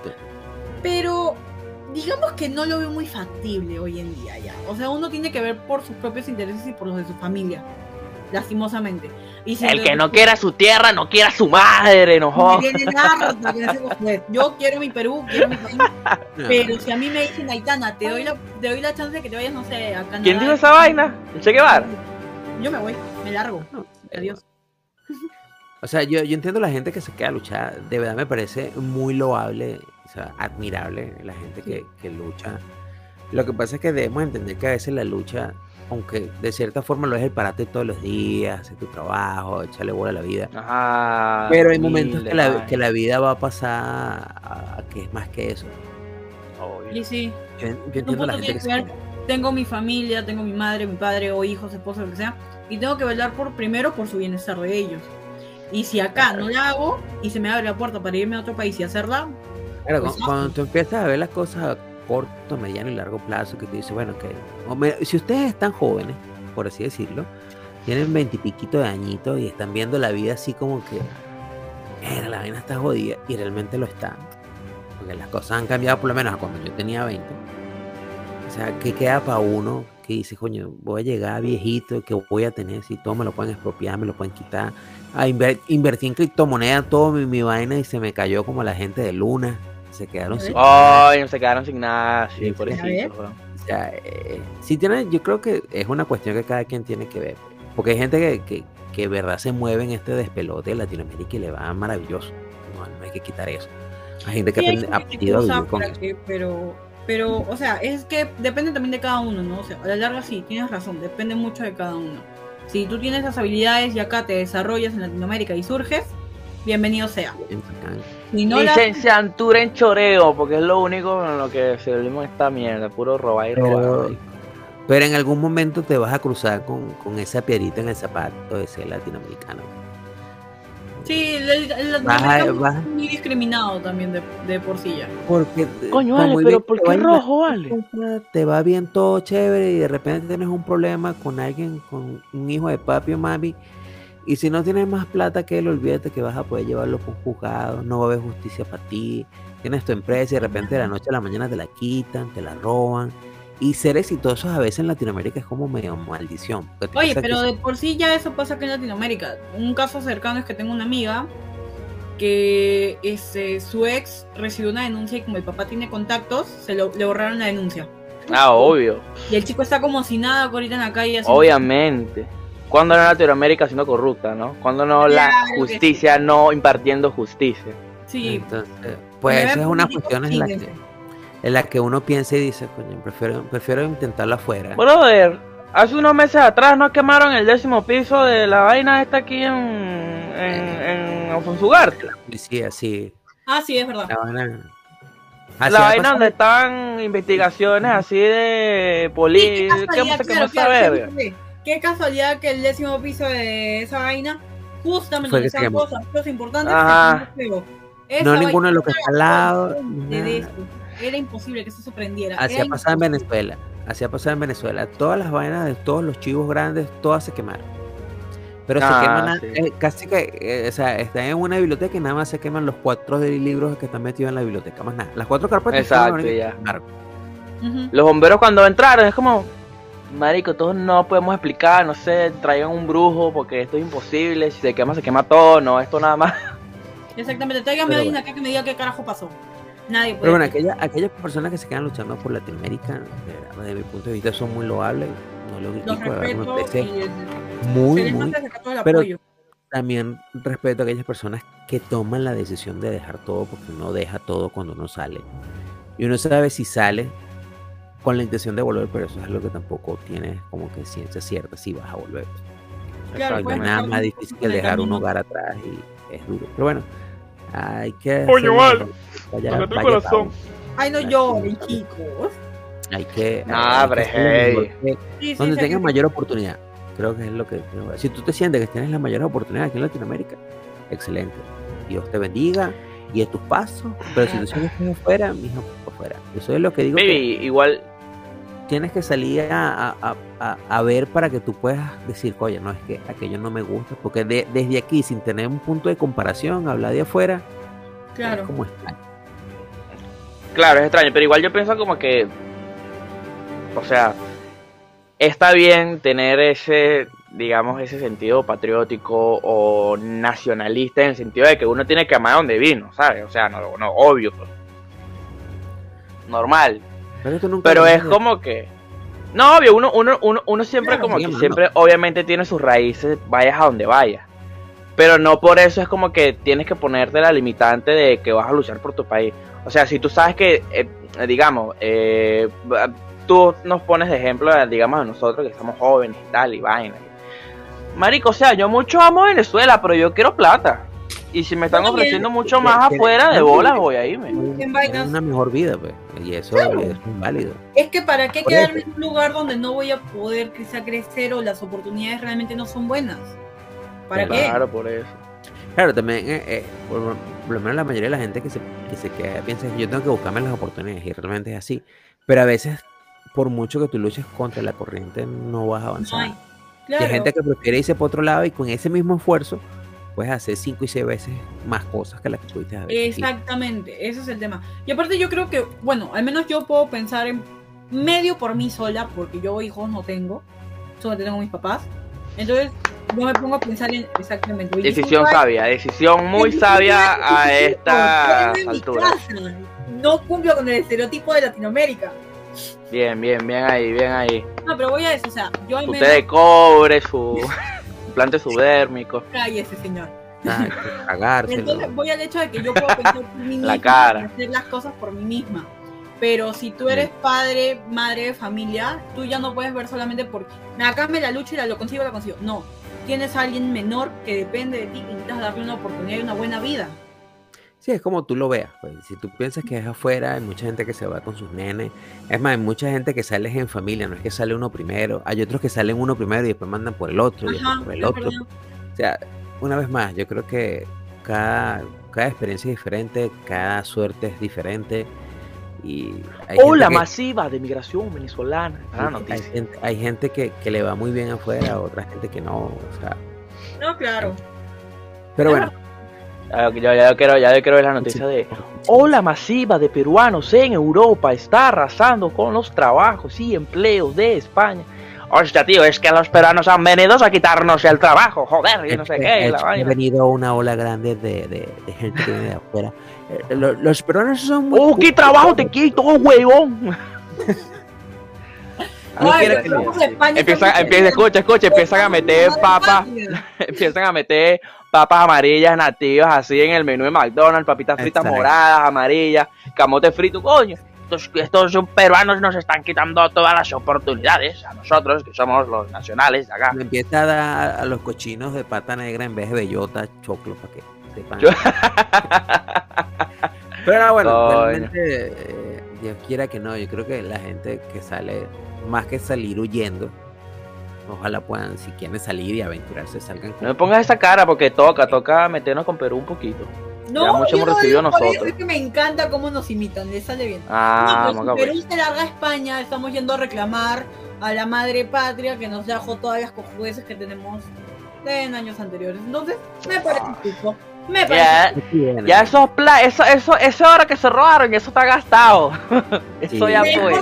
Pero digamos que no lo veo muy factible hoy en día ya. O sea, uno tiene que ver por sus propios intereses y por los de su familia. Lastimosamente. Y si El que no quiera su tierra, no quiera su madre, no. Yo quiero mi Perú, quiero mi país. Pero si a mí me dicen, Aitana, te doy la, te doy la chance de que te vayas, no sé, a Canadá. ¿Quién dijo esa vaina? ¿El Che Guevara? Yo me voy, me largo. Adiós. O sea, yo, yo entiendo la gente que se queda a luchar. De verdad me parece muy loable, o sea, admirable la gente que, que lucha. Lo que pasa es que debemos entender que a veces la lucha, aunque de cierta forma lo es el parate todos los días, hacer tu trabajo, echarle bola a la vida. Ajá. Pero hay momentos que la, que la vida va a pasar a, a que es más que eso. Obvio. Y sí, Yo, yo entiendo a la gente que que tengo mi familia, tengo mi madre, mi padre o hijos, esposa, lo que sea, y tengo que velar por primero por su bienestar de ellos. Y si acá no la hago y se me abre la puerta para irme a otro país y hacerla, Claro, Pues cu- no. cuando tú empiezas a ver las cosas corto, mediano y largo plazo, que tú dices, bueno, que o me- si ustedes están jóvenes, por así decirlo, tienen veintipiquito de añitos y están viendo la vida así como que, "Mira, la vaina está jodida, y realmente lo está, porque las cosas han cambiado por lo menos a cuando yo tenía 20. O sea, ¿qué queda para uno que dice, coño, voy a llegar viejito, que voy a tener? Si todo me lo pueden expropiar, me lo pueden quitar. A inver- invertí en criptomonedas todo mi, mi vaina y se me cayó como la gente de Luna. Se quedaron sin nada. Ay, se quedaron sin nada. Sí, Sí, por ver. O sea, eh, sí tiene, yo creo que es una cuestión que cada quien tiene que ver. Porque hay gente que, que, que de verdad se mueve en este despelote de Latinoamérica y le va maravilloso. No, no hay que quitar eso. Hay gente que Sí, hay ha aprendido a vivir con eso. que- pero, pero, o sea, es que depende también de cada uno, ¿no? O sea, a la larga sí, tienes razón, depende mucho de cada uno. Si tú tienes esas habilidades y acá te desarrollas en Latinoamérica y surges, bienvenido sea. Si no la- Licenciatura en choreo, porque es lo único en lo que servimos esta mierda, puro robar y robar. Pero, en algún momento te vas a cruzar con, con esa piedrita en el zapato de ser latinoamericano. Sí, el, el- es muy discriminado también de, de por sí ya. Porque, Coño, muy pero bien ¿por qué rojo, vale? cosa, Te va bien todo chévere y de repente tienes un problema con alguien, con un hijo de papi o mami. Y si no tienes más plata que él, olvídate que vas a poder llevarlo por un juzgado, no va a haber justicia para ti. Tienes tu empresa y de repente de la noche a la mañana te la quitan, te la roban. Y ser exitosos a veces en Latinoamérica es como medio maldición. Oye, que pero de por sí ya eso pasa acá en Latinoamérica. Un caso cercano es que tengo una amiga que este, su ex recibió una denuncia y como el papá tiene contactos, se lo, le borraron la denuncia. Ah, obvio. Y el chico está como si nada ahorita en la calle. Obviamente. Cuando no Latinoamérica siendo corrupta, ¿no? Cuando no la Claro justicia no impartiendo justicia. Sí, Entonces, pues esa es una cuestión en la, que, en la que uno piensa y dice, coño, prefiero, prefiero intentarlo afuera. Brother, hace unos meses atrás nos quemaron el décimo piso de la vaina esta aquí en, en, en Alfonso Ugarte. policía, sí. Ah, sí, es verdad. La vaina, La Así vaina donde estaban investigaciones así de Sí, poli... qué ¿Qué casualidad, se quemó claro, Qué casualidad que el décimo piso de esa vaina, justamente Fue donde quemó. cosas, cosas importantes, Ajá. Esa No ninguno de los que está al lado. Era imposible que eso se prendiera. Así ha pasado en. Venezuela. Así ha pasado en Venezuela. Todas las vainas de todos los chivos grandes, todas se quemaron. Pero Ah, se queman, a- sí. eh, casi que, eh, o sea, están en una biblioteca y nada más se queman los cuatro libros que están metidos en la biblioteca, más nada. Las cuatro carpetas Exacto, ya. Los bomberos cuando entraron es como, marico, todos no podemos explicar, no sé, traigan un brujo porque esto es imposible, si se quema se quema todo, no, esto nada más. Exactamente. Tráigame Pero a alguien bueno. acá que me diga qué carajo pasó. Nadie puede. Pero bueno, aquella- aquellas personas que se quedan luchando por Latinoamérica, desde mi punto de vista, son muy loables. No lo critico, respeto y muy, muy pero- apoyo. también respeto a aquellas personas que toman la decisión de dejar todo porque uno deja todo cuando uno sale. Y uno sabe si sale con la intención de volver, pero eso es algo que tampoco tiene como que ciencia cierta si vas a volver. Claro, no hay nada más difícil que dejar un hogar atrás y es duro. Pero bueno, hay que... Coño, hacerlo, vale. vaya- vaya corazón. Ay, no lloren, es. chicos. Hay que... Hay que pero lo hey. que- Sí, sí, donde sí, tengas sí. mayor oportunidad. Creo que es lo que. Si tú te sientes que tienes la mayor oportunidad aquí en Latinoamérica, excelente. Dios te bendiga y a tus pasos, pero si tú sigues afuera, mijo, afuera. Eso es lo que digo. que Baby, igual, tienes que salir a, a- a- a ver para que tú puedas decir, oye, no, es que aquello no me gusta, porque de- desde aquí, sin tener un punto de comparación, hablar de afuera, Claro. es como extraño. claro, es extraño, pero igual yo pienso como que, o sea, está bien tener ese, digamos, ese sentido patriótico o nacionalista en el sentido de que uno tiene que amar a donde vino, ¿sabes? O sea, no, no obvio, pues. normal. Pero, nunca es como que. No, obvio, uno, uno, uno, uno siempre como que siempre obviamente tiene sus raíces, vayas a donde vayas. Pero no por eso es como que tienes que ponerte la limitante de que vas a luchar por tu país. O sea, si tú sabes que, eh, digamos, eh, tú nos pones de ejemplo, digamos, a nosotros que estamos jóvenes y tal, y vaina. Marico, o sea, yo mucho amo Venezuela, pero yo quiero plata. Y si me están también. ofreciendo mucho más Que- afuera de no, bolas, voy a irme. Vainas. una mejor vida, pues, y eso, Claro. es válido. Es que para qué Por quedarme eso. en un lugar donde no voy a poder quizá crecer o las oportunidades realmente no son buenas. ¿Para qué? Claro, por eso. Claro, también, eh, eh, por, por lo menos la mayoría de la gente que se, que se queda piensa que yo tengo que buscarme las oportunidades y realmente es así. Pero a veces, por mucho que tú luches contra la corriente, no vas a No avanzar. hay. Y Claro. hay gente que prefiere irse por otro lado y con ese mismo esfuerzo puedes hacer cinco y seis veces más cosas que las que pudiste haber. Exactamente, ese es el tema. Y aparte yo creo que, bueno, al menos yo puedo pensar en medio por mí sola, porque yo hijos no tengo, solo tengo mis papás. Entonces yo me pongo a pensar en exactamente. Decisión ¿cómo va- sabia, decisión muy sabia a alturas. casa. No cumplo con el estereotipo de Latinoamérica. Bien, bien, bien ahí, bien ahí. No, pero voy a eso, o sea, yo al menos... de cobre, su implante subdérmico. Cállese, señor. Ah, cagárselo. Entonces voy al hecho de que yo puedo pensar por mí La misma, cara. hacer las cosas por mí misma. Pero si tú eres padre, madre de familia, tú ya no puedes ver solamente por acá me la lucho y la lo consigo, la consigo. No, tienes a alguien menor que depende de ti y necesitas darle una oportunidad y una buena vida. Sí, es como tú lo veas. Pues. Si tú piensas que es afuera, hay mucha gente que se va con sus nenes. Es más, hay mucha gente que sale en familia, no es que sale uno primero. Hay otros que salen uno primero y después mandan por el otro y después por el otro. verdad. O sea, una vez más, yo creo que cada, cada experiencia es diferente, cada suerte es diferente. Y hay Ola gente que- masiva de migración venezolana. Ah, hay gente, hay gente que, que le va muy bien afuera, otra gente que no. O sea, No, claro. pero bueno, Ya, ya, ya yo quiero, ya yo quiero ver la noticia de ola masiva de peruanos en Europa está arrasando con los trabajos y empleos de España. Hostia, tío, es que los peruanos han venido a quitarnos el trabajo, joder, y no sé qué, la ha venido una ola grande de, de- de gente que viene de afuera. Eh, lo- los peruanos son muy. ¡Oh, qué trabajo te quito, huevón! No Ay, que le- Empiezan, están- empieza, escucha, escucha, empiezan a meter papas, empiezan a meter papas amarillas nativas así en el menú de McDonald's, papitas fritas Exacto. moradas, amarillas, camote frito, coño. Estos, estos peruanos nos están quitando todas las oportunidades a nosotros, que somos los nacionales de acá. Le empieza a dar a los cochinos de pata negra en vez de bellota, choclo, para que sepan. Pero no, bueno, Coño. realmente, eh, Dios quiera que no, yo creo que la gente que sale, más que salir huyendo, ojalá puedan, si quieren salir y aventurarse, salgan No me pongas esa cara porque toca, toca meternos con Perú un poquito. No, Ya mucho yo hemos no recibido eso, nosotros. Es que me encanta cómo nos imitan, les sale bien. Ah, no, moca, pero si pues. Perú se larga a España, estamos yendo a reclamar a la madre patria que nos dejó todas las cojudeces que tenemos en años anteriores. Entonces, me parece justo. Me parece Ya, ya esos pla eso, eso, esa hora que se robaron, eso está gastado. eso Sí. ya fue.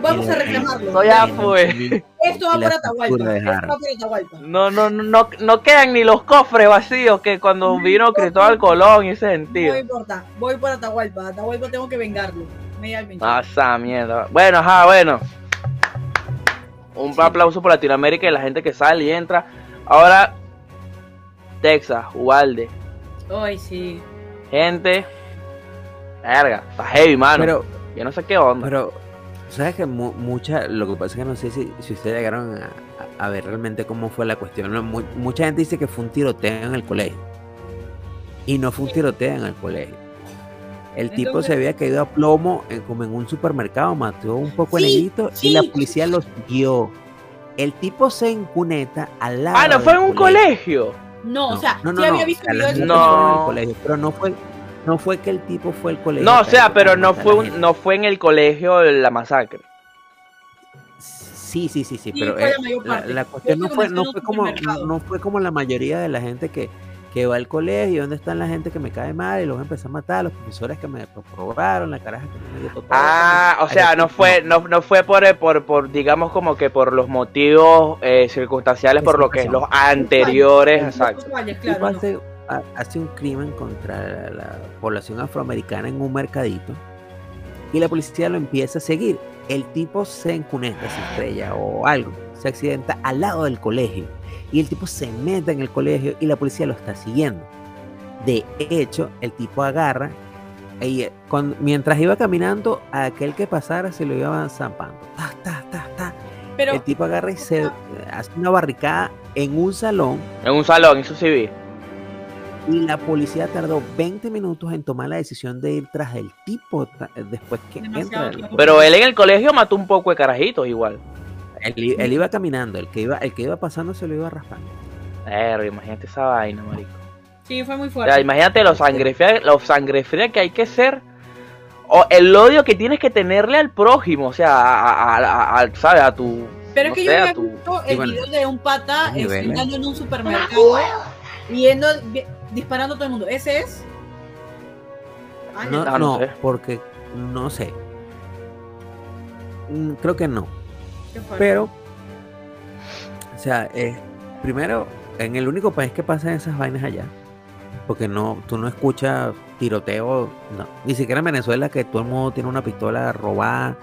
vamos a reclamarlo. Eso ya fue. Esto va factura Atahualpa. de Esto Jara. va por Atahualpa. No, no, no, no, no quedan ni los cofres vacíos que cuando vino Cristóbal Colón y ese sentido. No importa, voy por Atahualpa. Atahualpa tengo que vengarlo. Ah, esa mierda. Bueno, ajá, bueno. Un aplauso por Latinoamérica y la gente que sale y entra. Ahora, Texas, Ubalde. Ay, sí. Gente. Verga, está heavy, mano. Pero, Yo no sé qué onda. pero, ¿sabes que mu- mucha, lo que pasa es que no sé si, si ustedes llegaron a, a- ver realmente cómo fue la cuestión. ¿no? Mu- mucha gente dice que fue un tiroteo en el colegio. Y no fue un tiroteo en el colegio. El tipo Entonces- se había caído a plomo en- como en un supermercado, mató un poco Sí, de negrito y sí. la policía lo siguió. El tipo se encuneta al lado. ah, no fue en un colegio. No, o sea, no, no, sí no, había visto videos de No. el colegio, pero no fue, no fue que el tipo fue al colegio. No, o sea, pero no fue, la un, no fue en el colegio la masacre. Sí, sí, sí, sí, Sí, pero fue eh, la mayor la, parte. la cuestión no fue, no fue como, no fue como la mayoría de la gente que, que va al colegio, ¿dónde están la gente que me cae mal? Y los empecé a matar, los profesores que me probaron, la caraja que me dio todo. Ah, o sea, no fue, no, no fue por, eh, por, por, digamos, como que por los motivos eh, circunstanciales, por lo que los anteriores, exacto. Claro, hace, ha- hace un crimen contra la, la población afroamericana en un mercadito y la policía lo empieza a seguir. El tipo se encuneta, se estrella o algo, se accidenta al lado del colegio y el tipo se mete en el colegio y la policía lo está siguiendo. De hecho, el tipo agarra y eh, mientras iba caminando, a aquel que pasara se lo iba zampando. Ta, ta, ta, ta. Pero El tipo agarra y se hace una barricada en un salón En un salón, eso sí vi. y la policía tardó 20 minutos en tomar la decisión de ir tras el tipo después que Demasiado entra. tiempo. Pero él en el colegio mató un poco de carajitos igual. Él, iba caminando, el que iba, el que iba pasando se lo iba raspando. Verga, imagínate esa vaina, marico. sí, fue muy O fuerte. sea, imagínate los sangre fría, los sangre fría que hay que ser. O el odio que tienes que tenerle al prójimo, o sea, a, a, a- a- ¿sabes? A tu. Pero no es que sé, yo había tu- el bueno. video de un pata estando en un supermercado yendo vi- disparando a todo el mundo. ¿Ese es? Ah, No, no no, sé. porque no sé. Mm, Creo que no. Pero, o sea, eh, primero, en el único país que pasan esas vainas allá, porque no, tú no escuchas tiroteo, no, ni siquiera en Venezuela que todo el mundo tiene una pistola robada,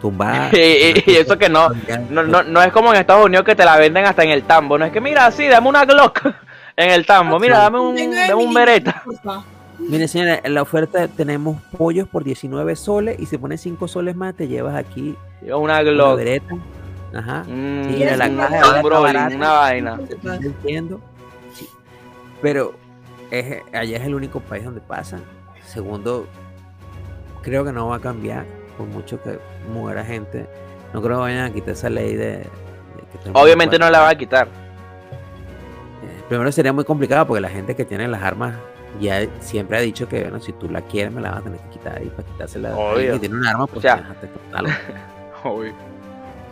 tumbada. Y, y- y eso que no, no, no, no es como en Estados Unidos que te la venden hasta en el tambo. No es que, mira, sí, dame una Glock en el tambo. Mira, dame un, dame un. Mire, señora, en la oferta tenemos pollos por 19 soles y si pones 5 soles más te llevas aquí Yo una una Glock. vereta. Ajá. Mm, la una caja de barata, un Broly, barata. una vaina. Entiendo. Sí. Pero es, allá es el único país donde pasan. Segundo, creo que no va a cambiar por mucho que muera gente. No creo que vayan a quitar esa ley de, de que Obviamente no la va a quitar. Eh, Primero sería muy complicado porque la gente que tiene las armas ya siempre ha dicho que bueno, si tú la quieres me la vas a tener que quitar y para quitársela Obvio. que tiene un arma pues sea,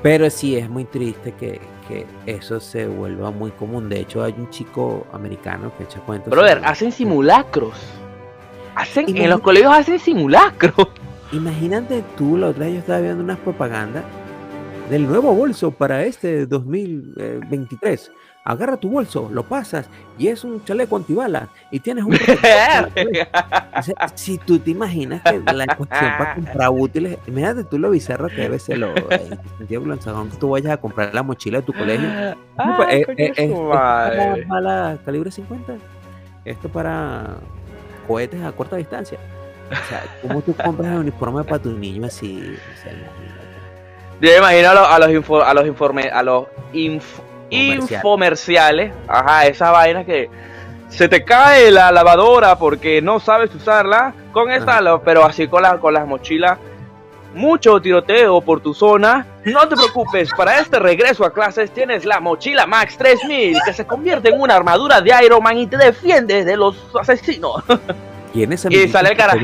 Pero sí es muy triste que, que eso se vuelva muy común. De hecho, hay un chico americano que echa cuentos. Brother, sobre- hacen simulacros. Hacen, en los colegios hacen simulacros. Imagínate tú, la otra vez yo estaba viendo unas propagandas del nuevo bolso para este 2023. Agarra tu bolso, lo pasas y es un chaleco antibalas y tienes un. O sea, si tú te imaginas que la cuestión para comprar útiles, imagínate tú lo bizarro que debe ser lo eh, sentido lanzadón que tú vayas a comprar la mochila de tu colegio. Pues, Ay, eh, eh, para madre. bala calibre 50, esto para cohetes a corta distancia. O sea, ¿cómo tú compras el uniforme para tu niño así? O sea. Yo imagino a los, a los, info- a los informes, a los inf-. Infomerciales, ajá, esa vaina que se te cae la lavadora porque no sabes usarla con lo- pero así con, la, con las mochilas, mucho tiroteo por tu zona, no te preocupes, para este regreso a clases tienes la mochila Max 3000 que se convierte en una armadura de Iron Man y te defiende de los asesinos. Tienes Y amiguitos sale el carajo.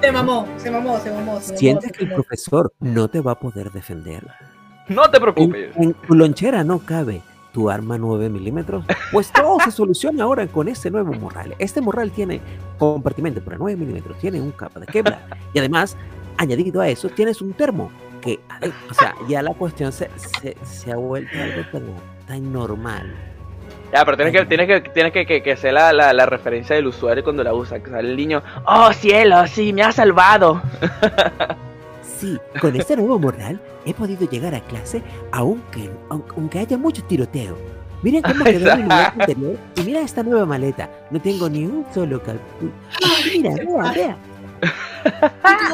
Se mamó, se mamó, se mamó. se mamó, Sientes se que el mamó. profesor no te va a poder defender. No te En, preocupes. en tu lonchera no cabe tu arma 9 milímetros. Pues todo se soluciona ahora con este nuevo morral. Este morral tiene compartimento para 9 milímetros, tiene un capa de Kevlar y además, añadido a eso, tienes un termo. Que, o sea, ya la cuestión se, se, se ha vuelto algo tan, tan normal. Ya, pero tienes que, tienes que, tienes que, que, que ser la, la, la referencia del usuario cuando la usa. Que sale el niño, oh cielo, sí, me ha salvado. Sí, con este nuevo morral he podido llegar a clase aunque, aunque, haya mucho tiroteo. Miren cómo quedó mi lugar anterior y mira esta nueva maleta. No tengo ni un solo calculo. Mira, vea, vea.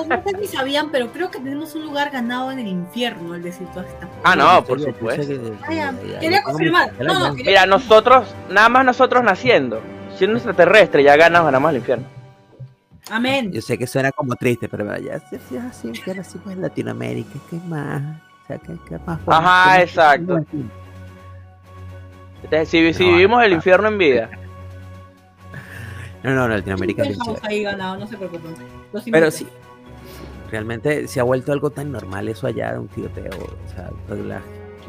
No sé si sabían, pero creo que tenemos un lugar ganado en el infierno al decir todas estas cosas. Ah, no, por supuesto. Quería confirmar. No, no, quería- Mira, nosotros, nada más nosotros naciendo, siendo extraterrestre, ya ganamos, ganamos al infierno. Amén. Yo sé que suena como triste, pero ya ya- así pues en Latinoamérica, ¿qué más? O sea, ¿qué, qué más? Ajá, ¿Qué más- exacto. Entonces, si, si No, vivimos el infierno en vida, No, no, no, Latinoamérica es ahí ganado, no se preocupen. Pero sí, realmente se ha vuelto algo tan normal eso allá de un tiroteo. O sea, pues la-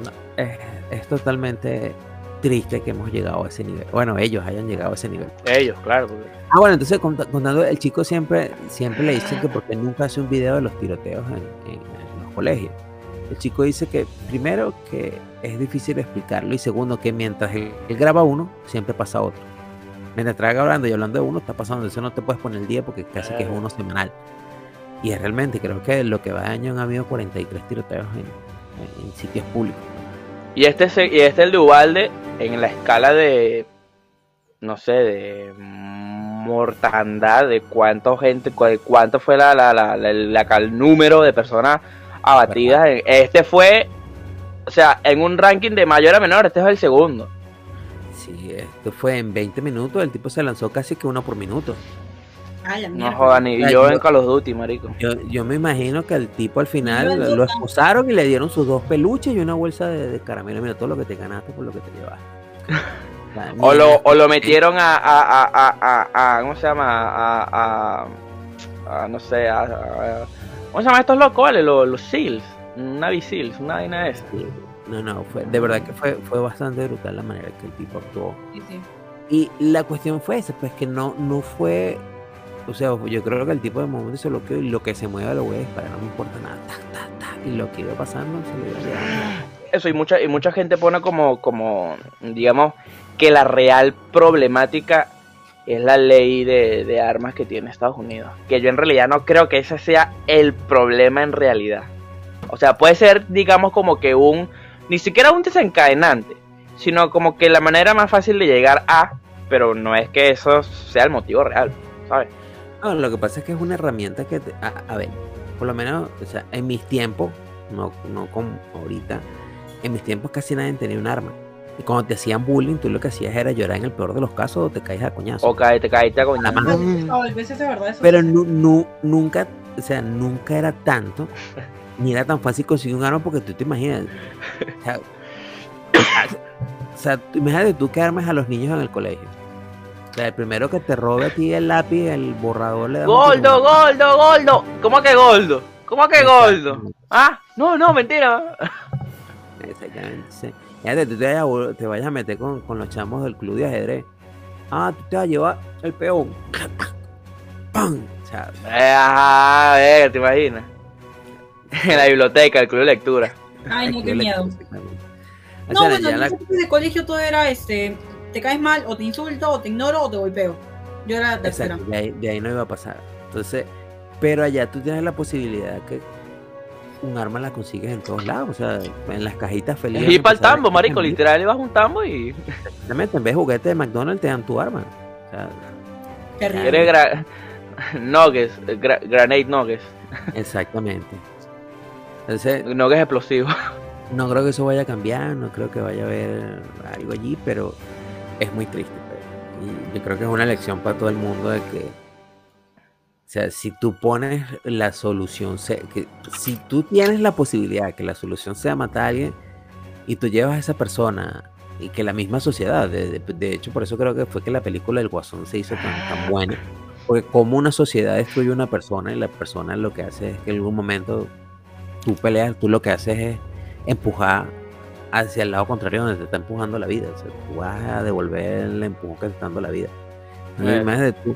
no, es, es totalmente triste que hemos llegado a ese nivel. Bueno, ellos hayan llegado a ese nivel. Ellos, claro. porque- Ah, bueno, entonces cont- contando, el chico siempre, siempre le dicen que porque nunca hace un video de los tiroteos en, en- en los colegios. El chico dice que primero que es difícil explicarlo y segundo que mientras él, él graba uno, siempre pasa otro. Mientras está grabando y hablando de uno, está pasando. Eso no te puedes poner el día porque casi que es uno semanal. Y es realmente, creo que lo que va de año han habido 43 tiroteos en, en- en sitios públicos. Y este, y este el de Ubalde, en la escala de, no sé, de mortandad, de cuánta gente, de cuánto fue la, la, la, la- la- el número de personas abatidas. Este fue, o sea, en un ranking de mayor a menor, este es el segundo. Sí, esto fue en 20 minutos. El tipo se lanzó casi que uno por minuto. Ah, No jodan, ni yo yo- en Call of Duty, marico. Yo, yo me imagino que al tipo al final lo Dota. excusaron y le dieron sus dos peluches y una bolsa de, de caramelo. Mira todo lo que te ganaste por lo que te llevaste. O lo, o lo metieron a, a, a, a, a- a- ¿cómo se llama? A, a, a- no sé, a, a- ¿cómo se llaman estos locos, vale? Los, los SEALs, Navy SEALs, una vaina de esa. No, no, fue, de verdad que fue, fue bastante brutal la manera que el tipo actuó. Sí, sí. Y la cuestión fue esa, pues que no, no fue. O sea, yo creo que el tipo de momento se bloqueó y lo que se mueva lo voy a disparar, no me importa nada. Ta, ta, ta, y lo que iba pasando se lo iba. Eso, y mucha, y mucha gente pone como, como, digamos, que la real problemática es la ley de, armas que tiene Estados Unidos. Que yo en realidad no creo que ese sea el problema en realidad. O sea, puede ser, digamos, como que un, ni siquiera un desencadenante, sino como que la manera más fácil de llegar a, pero no es que eso sea el motivo real, ¿sabes? No, lo que pasa es que es una herramienta que, te- a, ver, por lo menos, en mis tiempos, no, no como ahorita, en mis tiempos casi nadie tenía un arma. Y cuando te hacían bullying, tú lo que hacías era llorar en el peor de los casos o te caes a coñazo. O cae, te caíste a coñazo. Pero nu- nu- nunca, o sea, nunca era tanto, ni era tan fácil conseguir un arma porque tú te imaginas. O sea, o sea, tú- imagínate tú que armas a los niños en el colegio. O sea, el primero que te robe a ti el lápiz, el borrador le da tiro. gordo, gordo. ¿Cómo que gordo? ¿Cómo que gordo? Exactamente. Ah, no, no, mentira. Exactamente. Fíjate, tú te vayas, a, te vayas a meter con, con los chamos del club de ajedrez. Ah, tú te vas a llevar el peón. ¡Pam! O sea, Eh, a ver, ¿te imaginas? En la biblioteca, el club de lectura. Ay, no, qué miedo. lectura, exactamente. O No, sea, bueno, en la- de colegio todo era, este, te caes mal, o te insulto, o te ignoro, o te golpeo. Yo era la tercera. Exacto, de ahí, de ahí no iba a pasar. Entonces, pero allá tú tienes la posibilidad que un arma la consigues en todos lados, o sea, en las cajitas felices. Y para el tambo, marico, literal, ibas a un tambo y Exactamente, en vez de juguete de McDonald's te dan tu arma. O sea, Terrible. eres gra nuggets, gra- granate nuggets, exactamente. Entonces, nuggets explosivos. no creo que eso vaya a cambiar, no creo que vaya a haber algo allí, pero es muy triste. Y yo creo que es una lección para todo el mundo de que, o sea, si tú pones la solución, que si tú tienes la posibilidad que la solución sea matar a alguien y tú llevas a esa persona y que la misma sociedad, de, de- de hecho por eso creo que fue que la película del Guasón se hizo tan, tan buena, porque como una sociedad destruye una persona y la persona lo que hace es que en algún momento tú peleas, tú lo que haces es empujar hacia el lado contrario donde te está empujando la vida. O sea, tú vas a devolver el empujón que te está dando la vida. De tú,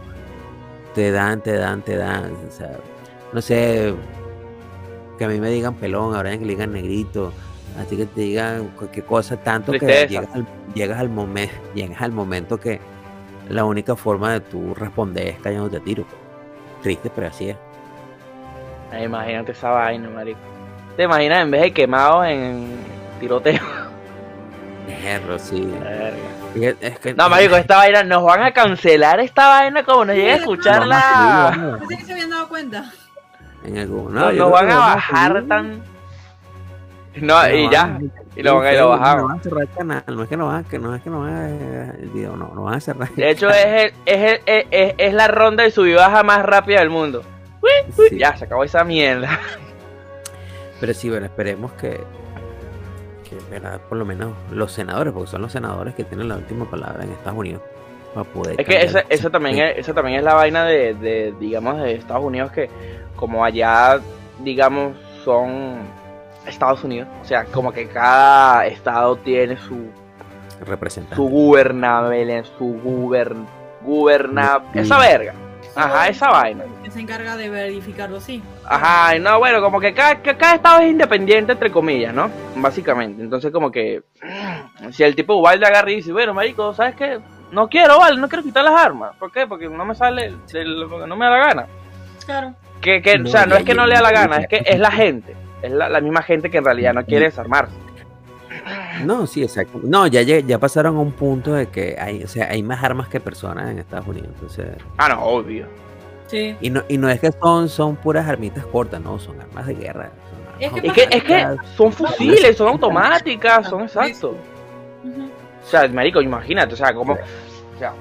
te dan, te dan, te dan. O sea, no sé, que a mí me digan pelón, ahora que le digan negrito, así que te digan cualquier cosa, tanto que llegas al, llegas al momento, llegas al momento que la única forma de tú responder es callándote a tiro. Triste, pero así es. Imagínate esa vaina, marico. ¿Te imaginas en vez de quemados en tiroteo? Erro, sí. Verga. Es- es que- No, marico, esta vaina, nos van a cancelar esta vaina como nos llega a Sí, escuchar Vamos la... a subir, vamos Pensé que se habían dado cuenta. En algún, No, nos van a bajar tan... No, y ya. y lo van a- lo no bajamos. van a cerrar el canal, no es que no van, que no es que no van a el video, no, no van a cerrar. De hecho, es, el- es, el- es, es- es la ronda de sub y baja más rápida del mundo. Sí. Ya, se acabó esa mierda. Pero sí, bueno, esperemos que, que por lo menos los senadores, porque son los senadores que tienen la última palabra en Estados Unidos, para poder Es que esa, eso también es, eso también es la vaina de, de, digamos, de Estados Unidos que como allá, digamos, son Estados Unidos, o sea, como que cada estado tiene su, representante. su gubernable, su gubern, guberna, Sí. esa verga. Ajá, esa vaina. Que se encarga de verificarlo, sí. Ajá, y no, bueno, como que cada, que cada estado es independiente, entre comillas, ¿no? Básicamente. Entonces, como que. Si el tipo Ubalde agarra y dice, bueno, marico, ¿sabes qué? No quiero, vale, no quiero quitar las armas. ¿Por qué? Porque no me sale, de lo que no me da la gana. Claro. Que, que, No, o sea, no es que no le da la gana, es que es la gente. Es la, la misma gente que en realidad no quiere desarmarse. No, sí, exacto. No, ya, ya pasaron a un punto de que hay, o sea, hay más armas que personas en Estados Unidos. Entonces, Ah, no, obvio. Sí. y no, y no es que son, son puras armitas cortas, no, son armas de guerra. son Es que armas Es que, es que automáticas. son fusiles, son automáticas, son exactos. O sea, marico, imagínate, o sea, como. O sea,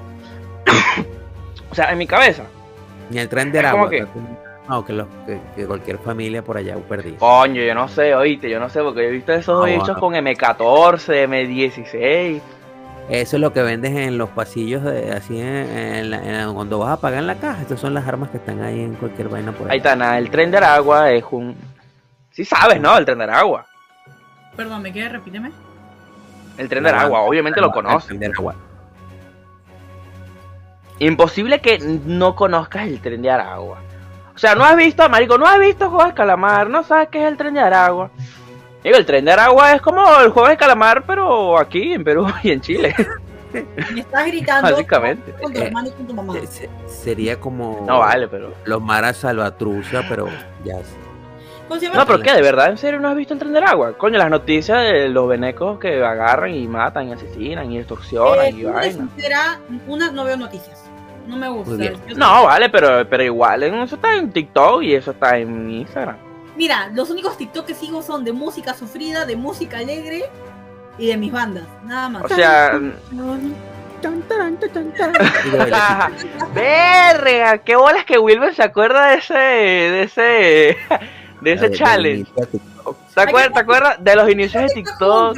o sea, en mi cabeza. Ni el tren de como que- No, que, los- que, que cualquier familia por allá perdí. Coño, yo no sé, oíste, yo no sé, porque yo he visto esos Ah, bichos bueno. con M14, M16. Eso es lo que vendes en los pasillos, de, así en, en la- en la- cuando vas a pagar en la caja. Estas son las armas que están ahí en cualquier vaina por ahí. Ahí está, nada, el tren de Aragua es un. Sí sabes, ¿no? El tren de Aragua. Perdón, ¿me queda? Repíteme. El tren de Aragua, obviamente lo conoces. El tren de Aragua. Imposible que no conozcas el tren de Aragua. O sea, no has visto, marico, no has visto Juego de Calamar, no sabes qué es el tren de Aragua. Digo, el tren de Aragua es como el juego de calamar, pero aquí en Perú y en Chile, Me estás gritando básicamente. con tu Eh, hermano y con tu mamá. Eh, se- sería como No vale, pero. los Mara Salvatrucha, pero ya. No, pero ¿qué? ¿De verdad? ¿En serio no has visto el tren de Aragua? Coño, las noticias de los venecos que agarran y matan y asesinan y extorsionan Eh, y vaina. sincera, una, no veo noticias. No me gusta. No, vale, pero, pero igual, eso está en TikTok y eso está en Instagram. Mira, los únicos TikTok que sigo son de música sufrida, de música alegre y de mis bandas. Nada más. O sea, verga, qué bolas que Wilber se acuerda de ese, de ese, de ese challenge. ¿Te acuerdas, ¿Te acuerdas de los inicios de TikTok?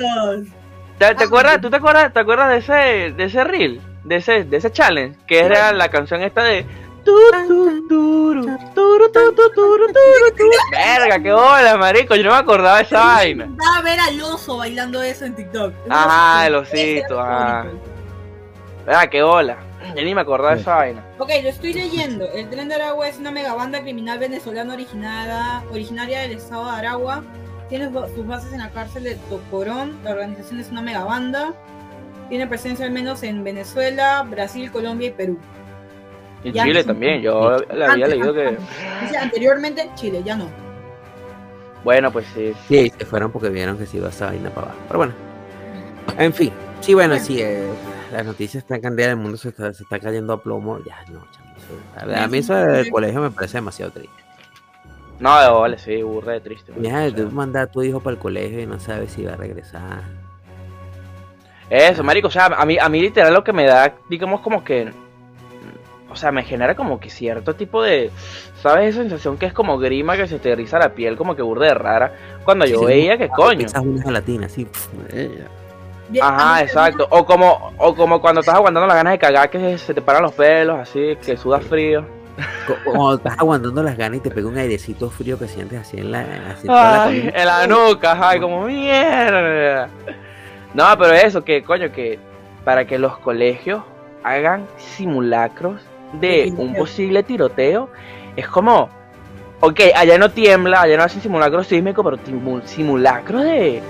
¿Te, te acuerdas, ¿Tú te acuerdas, te acuerdas de ese, de ese reel? De ese, de ese challenge, que era la canción esta de. Verga, qué bola, marico, yo no me acordaba de esa vaina. Va a ver al oso bailando eso en TikTok. Ajá, el osito, ajá. Verga, qué bola. Yo ni me acordaba de esa vaina. Ok, lo estoy leyendo. El Tren de Aragua es una megabanda criminal venezolana originada, originaria del estado de Aragua. Tiene sus bases en la cárcel de Tocorón. La organización es una megabanda. Tiene presencia al menos en Venezuela, Brasil, Colombia y Perú. Y Ya, Chile también, yo le había Antes, leído que. antes, Dice anteriormente Chile, ya no. Bueno, pues sí. Sí, se fueron porque vieron que se iba esa vaina para abajo. Pero bueno. En fin. Sí, bueno, Bueno. sí. eh, las noticias están cambiando, el mundo se está, se está cayendo a plomo. Ya, no, chamo, eso- A mí eso del colegio me parece demasiado triste. No, vale, sí, burra de triste. Mira, tú mandas a tu hijo para el colegio y no sabes si va a regresar. Eso, marico, o sea, a mí, a mí literal lo que me da, digamos, como que. O sea, me genera como que cierto tipo de. ¿Sabes? Esa sensación que es como grima que se te eriza la piel, como que burda de rara. Cuando yo Sí, veía que coño. Esas unas gelatinas, a Ajá, exacto. O como, o como cuando estás aguantando las ganas de cagar, que se te paran los pelos, así, que sudas frío. Cuando estás aguantando las ganas y te pega un airecito frío que sientes así en la, así en toda la en nuca, ajá, como mierda. No, pero eso, que coño, que para que los colegios hagan simulacros de un posible tiroteo, es como, ok, allá no tiembla, allá no hacen simulacros sísmicos, pero simulacros de...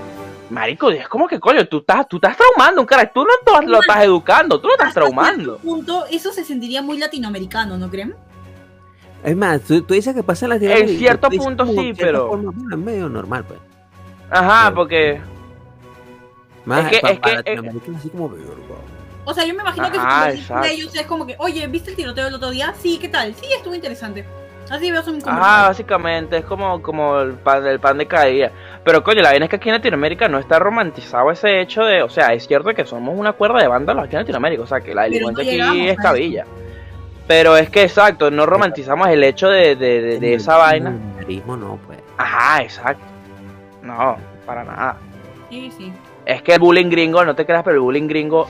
Marico, es como que coño, tú estás, tú estás traumando un cara, tú no lo estás educando, tú lo estás traumando. cierto punto, eso se sentiría muy latinoamericano, ¿no creen? Es más, tú, tú dices que pasa las En cierto punto sí, pero- es medio normal, pues. Ajá, Pero- porque... Más Es que- pa- es que- para es- latinoamericanos así como verga. O sea, yo me imagino que Ajá, si exacto. de ellos es como que, oye, ¿viste el tiroteo el otro día? Sí, ¿qué tal? Sí, estuvo interesante. Así veo su Ajá, básicamente es como, como el, pan, el pan de cada día. Pero coño, la vaina es que aquí en Latinoamérica no está romantizado ese hecho de, o sea, es cierto que somos una cuerda de vándalos aquí en Latinoamérica, o sea, que la Pero no delincuencia aquí es cabilla. Pero es que exacto, no romantizamos el hecho de, de, de, de esa vaina. El no, pues. Ajá, exacto. No, para nada. Sí, sí. Es que el bullying gringo, no te creas, pero el bullying gringo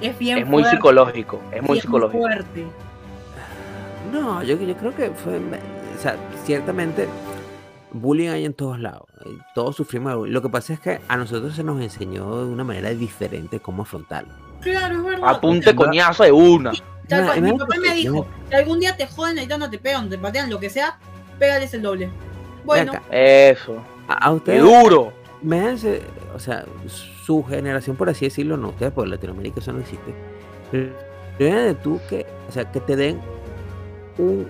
es bien Es muy fuerte, psicológico, es muy psicológico. fuerte. No, yo, yo creo que fue, o sea, ciertamente bullying hay en todos lados, eh, todos sufrimos de bullying. Lo que pasa es que a nosotros se nos enseñó de una manera diferente cómo afrontarlo. Claro, es verdad. Apunte coñazo de una. Tal cual, Mi papá que- me dijo, si algún día te joden, ahorita no te pegan, te patean, lo que sea, pégales el doble. Bueno. Eso. A, a ¡Qué duro! Méjanse, o sea, su generación, por así decirlo, no ustedes, por Latinoamérica eso no existe. Pero imagínate tú que, o sea, que te den un,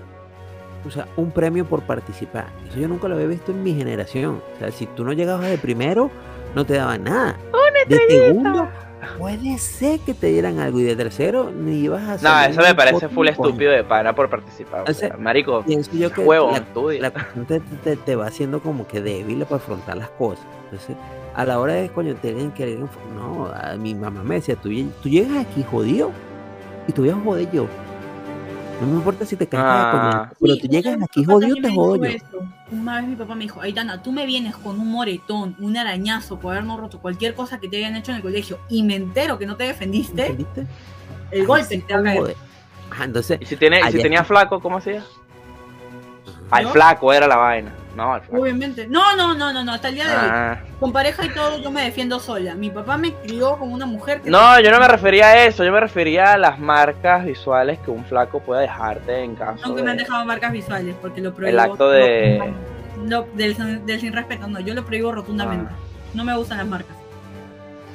o sea, un premio por participar. Eso yo nunca lo había visto en mi generación. O sea, si tú no llegabas de primero, no te daban nada. de segundo, puede ser que te dieran algo. Y de tercero, ni ibas a hacer. No, eso me parece full estúpido de pana por participar. O sea, marico, Pienso yo que huevo, la, la te, te- te va haciendo como que débil para afrontar las cosas. Entonces, a la hora de coño, te tienen que alguien- no, a mi mamá me decía, tú, lle- tú llegas aquí jodido y tú vienes a joder yo. No me importa si te caes Ah. pero Sí, tú llegas aquí jodido, te jodo yo. Una vez mi papá me dijo, Aitana, tú me vienes con un moretón, un arañazo, por habernos roto cualquier cosa que te hayan hecho en el colegio y me entero que no te defendiste, ¿Entendiste? el Ahí golpe sí te va a caer. entonces, ¿Y si, tiene, si tenía flaco, cómo hacía? Al flaco era la vaina. No, al. Obviamente. No, no, no, no, no, hasta el día de hoy. Ah. Con pareja y todo, yo me defiendo sola. Mi papá me crió con una mujer que No, yo no me refería a eso, yo me refería a las marcas visuales que un flaco puede dejarte en caso Nunca me han de... dejado marcas visuales porque lo prohíbo. El acto de- No, del, del sin respeto, no, yo lo prohíbo rotundamente. Ah. No me gustan las marcas.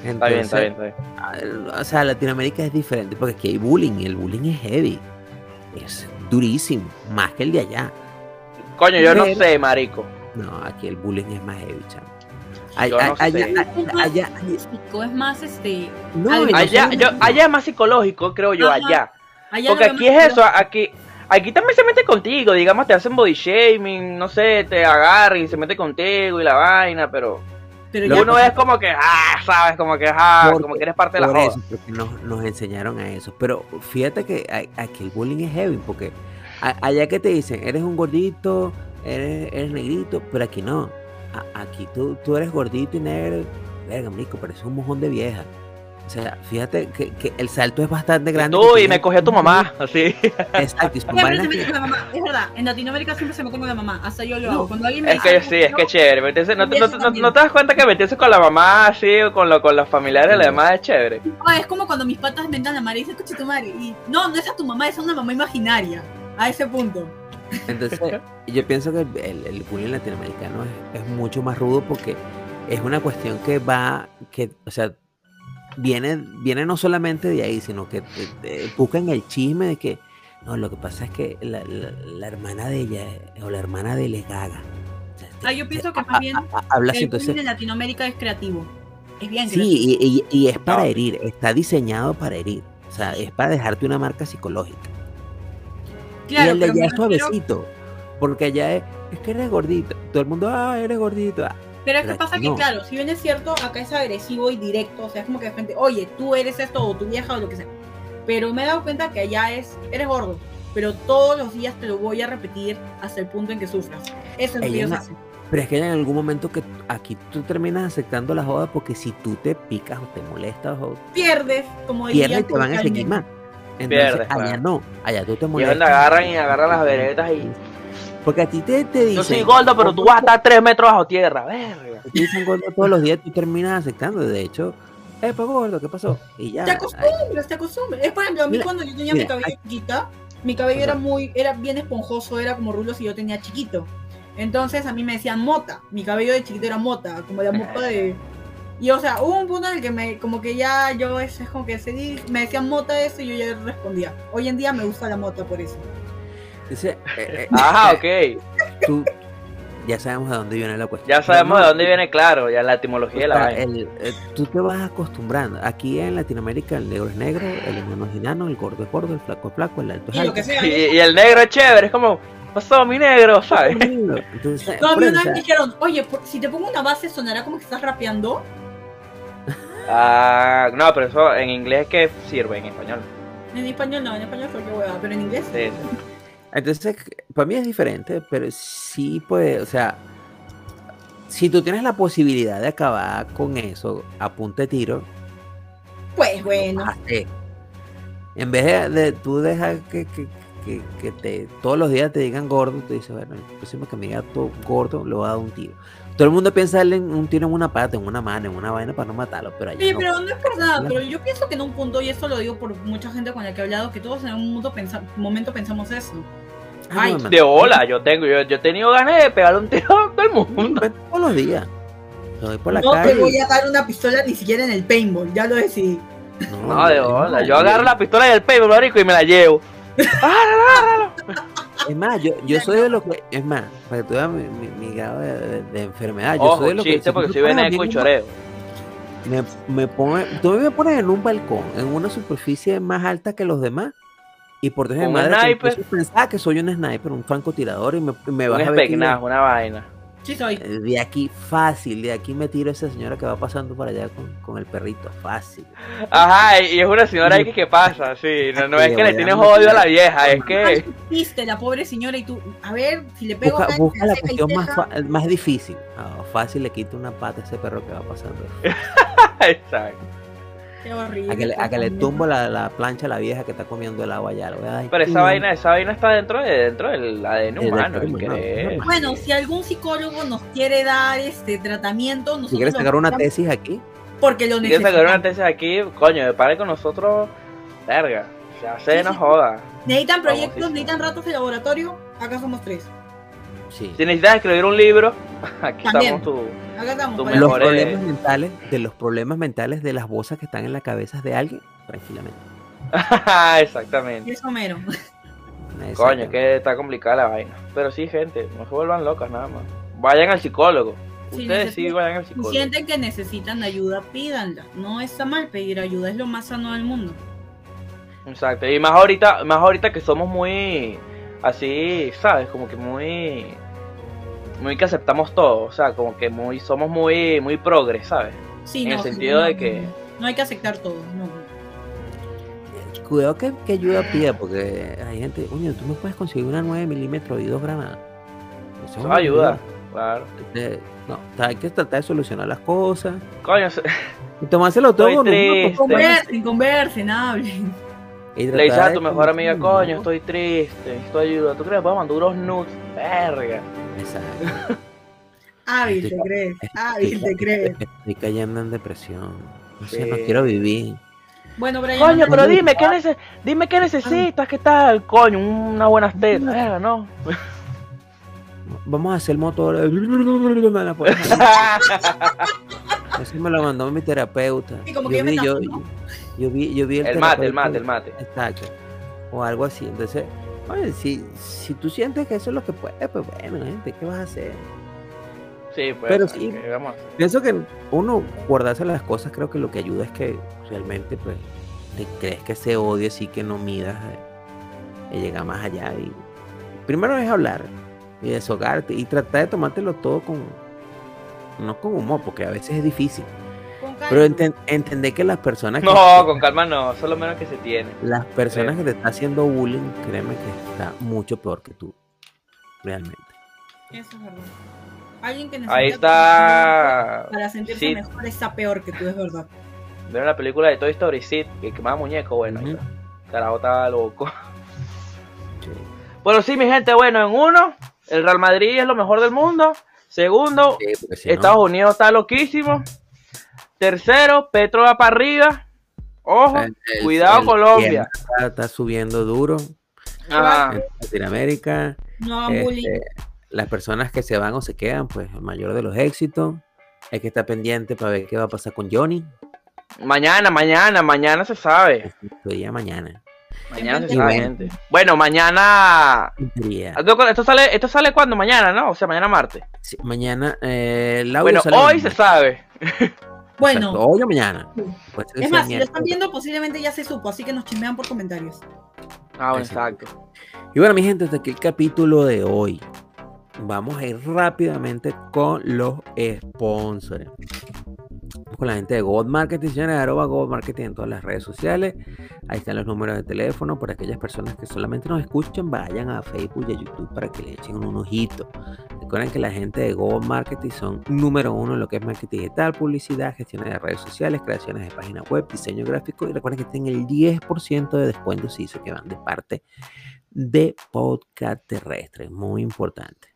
Está bien, está bien, está bien. O sea, Latinoamérica es diferente porque aquí hay bullying y el bullying es heavy. Es durísimo, más que el de allá. Coño, yo no sé, marico. No, aquí el bullying es más heavy, chamo. No allá, allá, más allá- es más este. no, Allá, yo, allá es más psicológico, creo yo, Ajá. allá. allá Porque aquí es eso, aquí, aquí también se mete contigo, digamos, te hacen body shaming, no sé, te agarran y se mete contigo y la vaina, pero Pero uno es como que, ah, sabes, como que, ah, Porque- como que eres parte de la joda. eso, nos, nos enseñaron a eso. Pero fíjate que aquí el bullying es heavy, porque a- allá que te dicen, eres un gordito, eres, eres negrito, pero aquí no. A- aquí tú, tú eres gordito y negro, verga, marico, pareces un mojón de vieja. O sea, fíjate que, que el salto es bastante grande. Tú que y me cogió tu mamá, así. Exacto, Siempre se que- mete con la mamá, es verdad. En Latinoamérica siempre se mete con la mamá. Hasta yo lo No, hago. Cuando alguien me Es que dice sí, es que yo- chévere. meterse- no, te- no, no- no das cuenta que meterse con la mamá así o con, lo, con los familiares la mamá es chévere. Ah, es como cuando mis patas mentan a la madre y dicen, escucha tu madre. Y no, no es a tu mamá, es a una mamá imaginaria. A ese punto. Entonces, yo pienso que el, el bullying latinoamericano es, es mucho más rudo porque es una cuestión que va, que, o sea, viene, viene no solamente de ahí, sino que te, te buscan el chisme de que, no, lo que pasa es que la, la- la hermana de ella o la hermana de él es gaga. O sea, Ah, yo pienso que más bien a- habla así, el bullying en Latinoamérica es creativo. Es bien creativo. sí, y, y- y es para No. herir, está diseñado para herir. O sea, es para dejarte una marca psicológica. Claro, y el de allá es suavecito. Porque allá es, es que eres gordito. Todo el mundo, ah, eres gordito. ah". Pero es que pasa que, no. claro, si bien es cierto, acá es agresivo y directo, o sea, es como que de frente, oye, tú eres esto o tu vieja o lo que sea. Pero me he dado cuenta que allá es, eres gordo, pero todos los días te lo voy a repetir hasta el punto en que sufras. Eso es lo que ellos hacen. Pero es que en algún momento que aquí tú terminas aceptando la joda porque si tú te picas o te molestas o Pierdes, como diría pierdes te van a seguir más. Entonces, Pierdes, allá claro. no, allá tú te Y molestas. donde agarran y agarran las veredas y. Porque a ti te, te dicen. Yo soy gordo, pero tú vas a estar tres metros bajo tierra, verga. Te dicen gordo todos los días, tú terminas aceptando. De hecho, eh, pues gordo, ¿qué pasó? Y ya. Te acostumbras, te acostumbras. Es por ejemplo, a mí Mira, cuando yo tenía mira, mi cabello chiquita, mi cabello era muy, era bien esponjoso, era como rulos y yo tenía chiquito. Entonces a mí me decían mota, mi cabello de chiquito era mota, como la moca de... Y o sea, hubo un punto en el que me, como que ya yo, es, es como que se di- me decían mota eso y yo ya respondía. Hoy en día me gusta la mota por eso. dice, eh, eh, Ajá, eh, ok. tú- ya sabemos de dónde viene la cuestión. Ya sabemos de dónde viene, claro, ya la etimología de la vaina. el- eh, tú te vas acostumbrando. Aquí en Latinoamérica el negro es negro, el enano es enano, el gordo es gordo, el flaco es flaco, el alto es Y alto. que sea. Y, y el negro es chévere, es como, pasó mi negro, ¿sabes? Entonces, No, a mí una vez me dijeron, oye, por- si te pongo una base sonará como que estás rapeando. Ah, no, pero eso en inglés que sirve, en español. En español no, en español soy yo hueva, pero en inglés. Sí, sí. entonces, para mí es diferente, pero sí puede, o sea, si tú tienes la posibilidad de acabar con eso a punta de tiro, Pues bueno. En vez de, de tú dejar que, que, que, que te, todos los días te digan gordo, tú dices, bueno, el próximo que me diga todo gordo, le voy a dar un tiro. Todo el mundo piensa darle un tiro en una pata, en una mano, en una vaina para no matarlo, pero allá Oye, no. pero no es por nada, pero yo pienso que en un punto, y esto lo digo por mucha gente con la que he hablado, que todos en un mundo pensa- momento pensamos eso. Ay. De hola, yo tengo, yo, yo he tenido ganas de pegarle un tiro a todo el mundo. Todos los días. Lo doy por la no calle. te voy a dar una pistola ni siquiera en el paintball, ya lo decidí. No, de hola, yo agarro la pistola y el pelo, marico, y me la llevo. Es más, yo, yo soy de los que. Es más, para que tú veas mi, mi- mi grado de, de- de enfermedad. Yo Ojo, soy de los que. chiste, si porque soy veneco y choreo. un- Me, me pone, tú me pones en un balcón, en una superficie más alta que los demás. Y por Dios de Un madre, que sniper. empiezo a pensar que soy un sniper, un francotirador, y me, me Un vas a ver. que una vaina. Sí soy. eh, de aquí fácil, de aquí me tiro a esa señora que va pasando por allá con, con el perrito, fácil. Ajá, y es una señora ahí que, ¿qué pasa? Sí, no, no es que le tienes odio a la vieja, es que. Viste la pobre señora y tú, a ver, si le pego Busca, acá, busca la cuestión más, más difícil. Ah, fácil le quito una pata a ese perro que va pasando. Exacto. Qué horrible. A que le, a que le tumbo la, la plancha a la vieja que está comiendo el agua ya. Pero esa vaina, esa vaina está dentro de dentro del ADN humano, el. Bueno, si algún psicólogo nos quiere dar este tratamiento, nosotros Si quieres sacar una tesis aquí, porque lo Si quieres sacar una tesis aquí, coño, pare con nosotros, verga. Se hace, Sí, no sí. joda. Necesitan proyectos, necesitan ratos de laboratorio, acá somos tres. Sí. Si necesitas escribir un libro, aquí También. estamos para- Los mejores- problemas mentales, de los problemas mentales de las voces que están en la cabeza de alguien, tranquilamente. Exactamente. Eso mero. Coño, Exactamente. es que está complicada la vaina. Pero sí, gente, no se vuelvan locas nada más. Vayan al psicólogo. Ustedes sí vayan al Si psicólogo. sienten que necesitan ayuda, pídanla. No está mal pedir ayuda, es lo más sano del mundo. Exacto. Y más ahorita, más ahorita que somos muy así, ¿sabes? Como que muy muy que aceptamos todo, o sea, como que muy somos muy muy progres, ¿sabes? Sí, En el no, sí, sentido no, de que- No hay que aceptar todo, no. Cuidado que, que ayuda pida, porque hay gente, oye, tú me puedes conseguir una 9 milímetros y dos granadas. Eso Eso ayuda, claro. Entonces, no, hay que tratar de solucionar las cosas. Coño, se- Y tomárselo todo Estoy con más. Conversen, conversen, hablen. Y le dices a tu mejor amiga, coño, ¿no? estoy triste, necesito ayuda. ¿Tú crees que puedo mandar unos nudes? Verga. Exacto. Hábil, te Estoy- crees. estoy- Hábil, te crees. Estoy cayendo en depresión. No sé, no quiero vivir. Bueno, Brian. Coño, pero dime, ¿qué, nece- dime qué necesitas? ¿Qué tal? Coño, unas buenas tetas. No. Vamos a hacer motor. Eso me lo mandó mi terapeuta. Como yo, que yo me vi, yo, vi, yo vi el, El mate, el mate, el mate. Exacto. O algo así. Entonces, oye, si, si tú sientes que eso es lo que puedes, pues bueno, gente, ¿qué vas a hacer? Sí, pues. Pero sí. ¿qué vamos? Pienso que uno guardarse las cosas, creo que lo que ayuda es que realmente, pues, te crees que ese odio sí que no midas eh, y llega más allá. Y primero es hablar y deshogarte y tratar de tomártelo todo con, no con humor, porque a veces es difícil. Pero enten- entender que las personas que, No, con calma no, es lo menos que se tiene. las personas que te están haciendo bullying, créeme que está mucho peor que tú, realmente. Eso es verdad. Alguien que necesita Ahí está. para sentirse Sid. mejor está peor que tú, es verdad. Vieron la película de Toy Story Sid, que quemaba muñeco, bueno, ahí está. Carajo estaba loco. Sí. Bueno, sí, mi gente, bueno, en uno, el Real Madrid es lo mejor del mundo. Segundo, Sí, no- Estados Unidos está loquísimo. Tercero, Petro va para arriba. Ojo, el- el- cuidado el Colombia. Está, está subiendo duro Ajá. en Latinoamérica. No. Este, las personas que se van o se quedan, pues el mayor de los éxitos. Hay que estar pendiente para ver qué va a pasar con Johnny. Mañana, mañana, mañana se sabe. Ya mañana. Mañana se sabe, bueno. gente. Bueno, mañana. Día. Esto sale, esto sale cuando? Mañana, ¿no? O sea, mañana martes. Sí, mañana, eh, Bueno, hoy mañana. se Bueno, hoy o mañana. Que es más, si lo están viendo, posiblemente ya se supo, así que nos chismean por comentarios. Ah, bueno, exacto. Y bueno, mi gente, hasta aquí el capítulo de hoy. Vamos a ir rápidamente con los sponsors. Con la gente de Gold Marketing, señores, arroba Gold Marketing en todas las redes sociales. Ahí están los números de teléfono para aquellas personas que solamente nos escuchan, vayan a Facebook y a YouTube para que le echen un ojito. Recuerden que la gente de Gold Marketing son número uno en lo que es marketing digital, publicidad, gestión de redes sociales, creaciones de páginas web, diseño gráfico. Y recuerden que tienen el 10% de descuento si hizo que van de parte de podcast terrestre. Muy importante.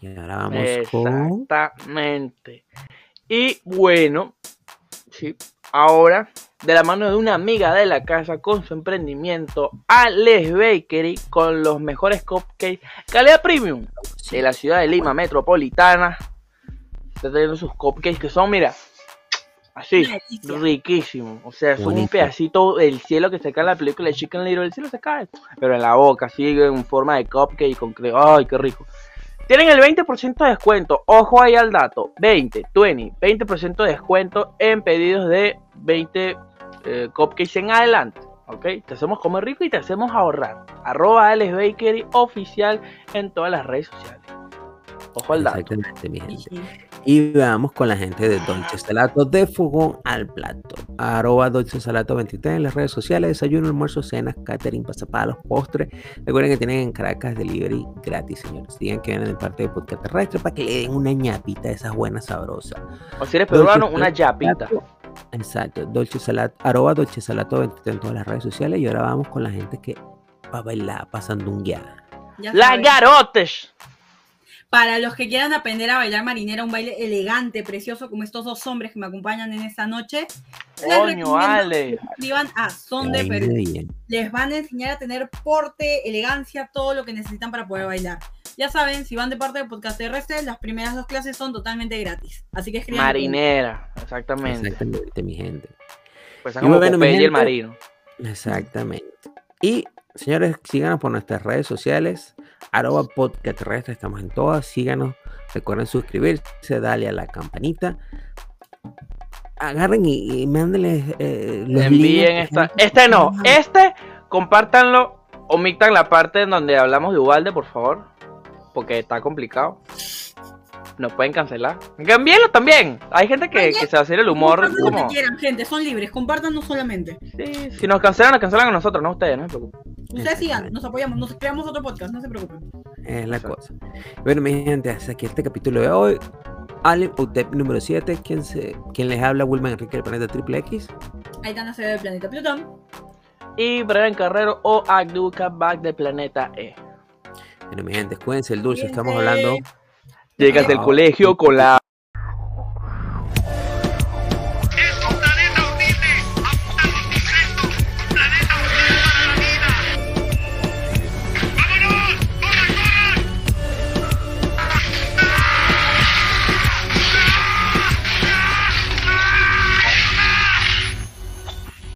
Y ahora vamos con. Exactamente. Y bueno, ahora de la mano de una amiga de la casa con su emprendimiento, Alex Bakery, con los mejores cupcakes calidad premium de la ciudad de Lima metropolitana. Está teniendo sus cupcakes que son, mira, así, riquísimos. O sea, son un pedacito del cielo que se cae en la película de Chicken Little. El cielo se cae, pero en la boca, así en forma de cupcake con cre- ¡Ay, qué rico! Tienen el 20% de descuento. Ojo ahí al dato. 20, 20, 20% de descuento en pedidos de 20 eh, cupcakes en adelante. ¿Ok? Te hacemos comer rico y te hacemos ahorrar. Arroba Alex oficial en todas las redes sociales. Ojo al dato. Exactamente, mi gente. Y vamos con la gente de Dolce Salato de Fogón al Plato. Arroba Dolce Salato 23 en las redes sociales. Desayuno, almuerzo, cenas, catering, pasapalos, postres. Recuerden que tienen en Caracas delivery gratis, señores. Digan que vienen de parte de Podcast Terrestre para que le den una ñapita de esas buenas sabrosas. O si eres peruano, Dolce una. Salato, Exacto. Dolce Salato, arroba Dolce Salato 23 en todas las redes sociales. Y ahora vamos con la gente que va a bailar, pasando un guía. ¡Las garotes! Para los que quieran aprender a bailar marinera, un baile elegante, precioso, como estos dos hombres que me acompañan en esta noche, les Coño, recomiendo Ale. que se suscriban a Son de Perú. Les van a enseñar a tener porte, elegancia, todo lo que necesitan para poder bailar. Ya saben, si van de parte de Podcast Terrestre, las primeras dos clases son totalmente gratis. Así que escriban. Marinera, exactamente. Exactamente, mi gente. Pues como bueno, mi Popeye y el gente, marino. Exactamente. Y señores, síganos por nuestras redes sociales, arroba podcast terrestre, estamos en todas, síganos, recuerden suscribirse, dale a la campanita, agarren y, y mándenles eh, los Envíen esta. Este no, este, compártanlo. Omitan la parte en donde hablamos de Ubalde, por favor. Porque está complicado. Nos pueden cancelar. Envíenlo también. Hay gente que, que se va a hacer el humor Compartan lo como. que quieran, gente, son libres, compartan solamente. Sí, si nos cancelan, nos cancelan a nosotros, no a ustedes, no se preocupen. Ustedes sigan, nos apoyamos, nos creamos otro podcast, no se preocupen. Es la Exacto. cosa. Bueno, mi gente, hasta aquí este capítulo de hoy. Ale UTEP número 7, quien, se, quien les habla, Wilman Enrique del Planeta Triple X. La sede del planeta Plutón. Y Brian Carrero o Agduca Back del planeta E. Bueno, mi gente, cuídense el dulce, estamos hablando. Llegas del Chao. colegio con la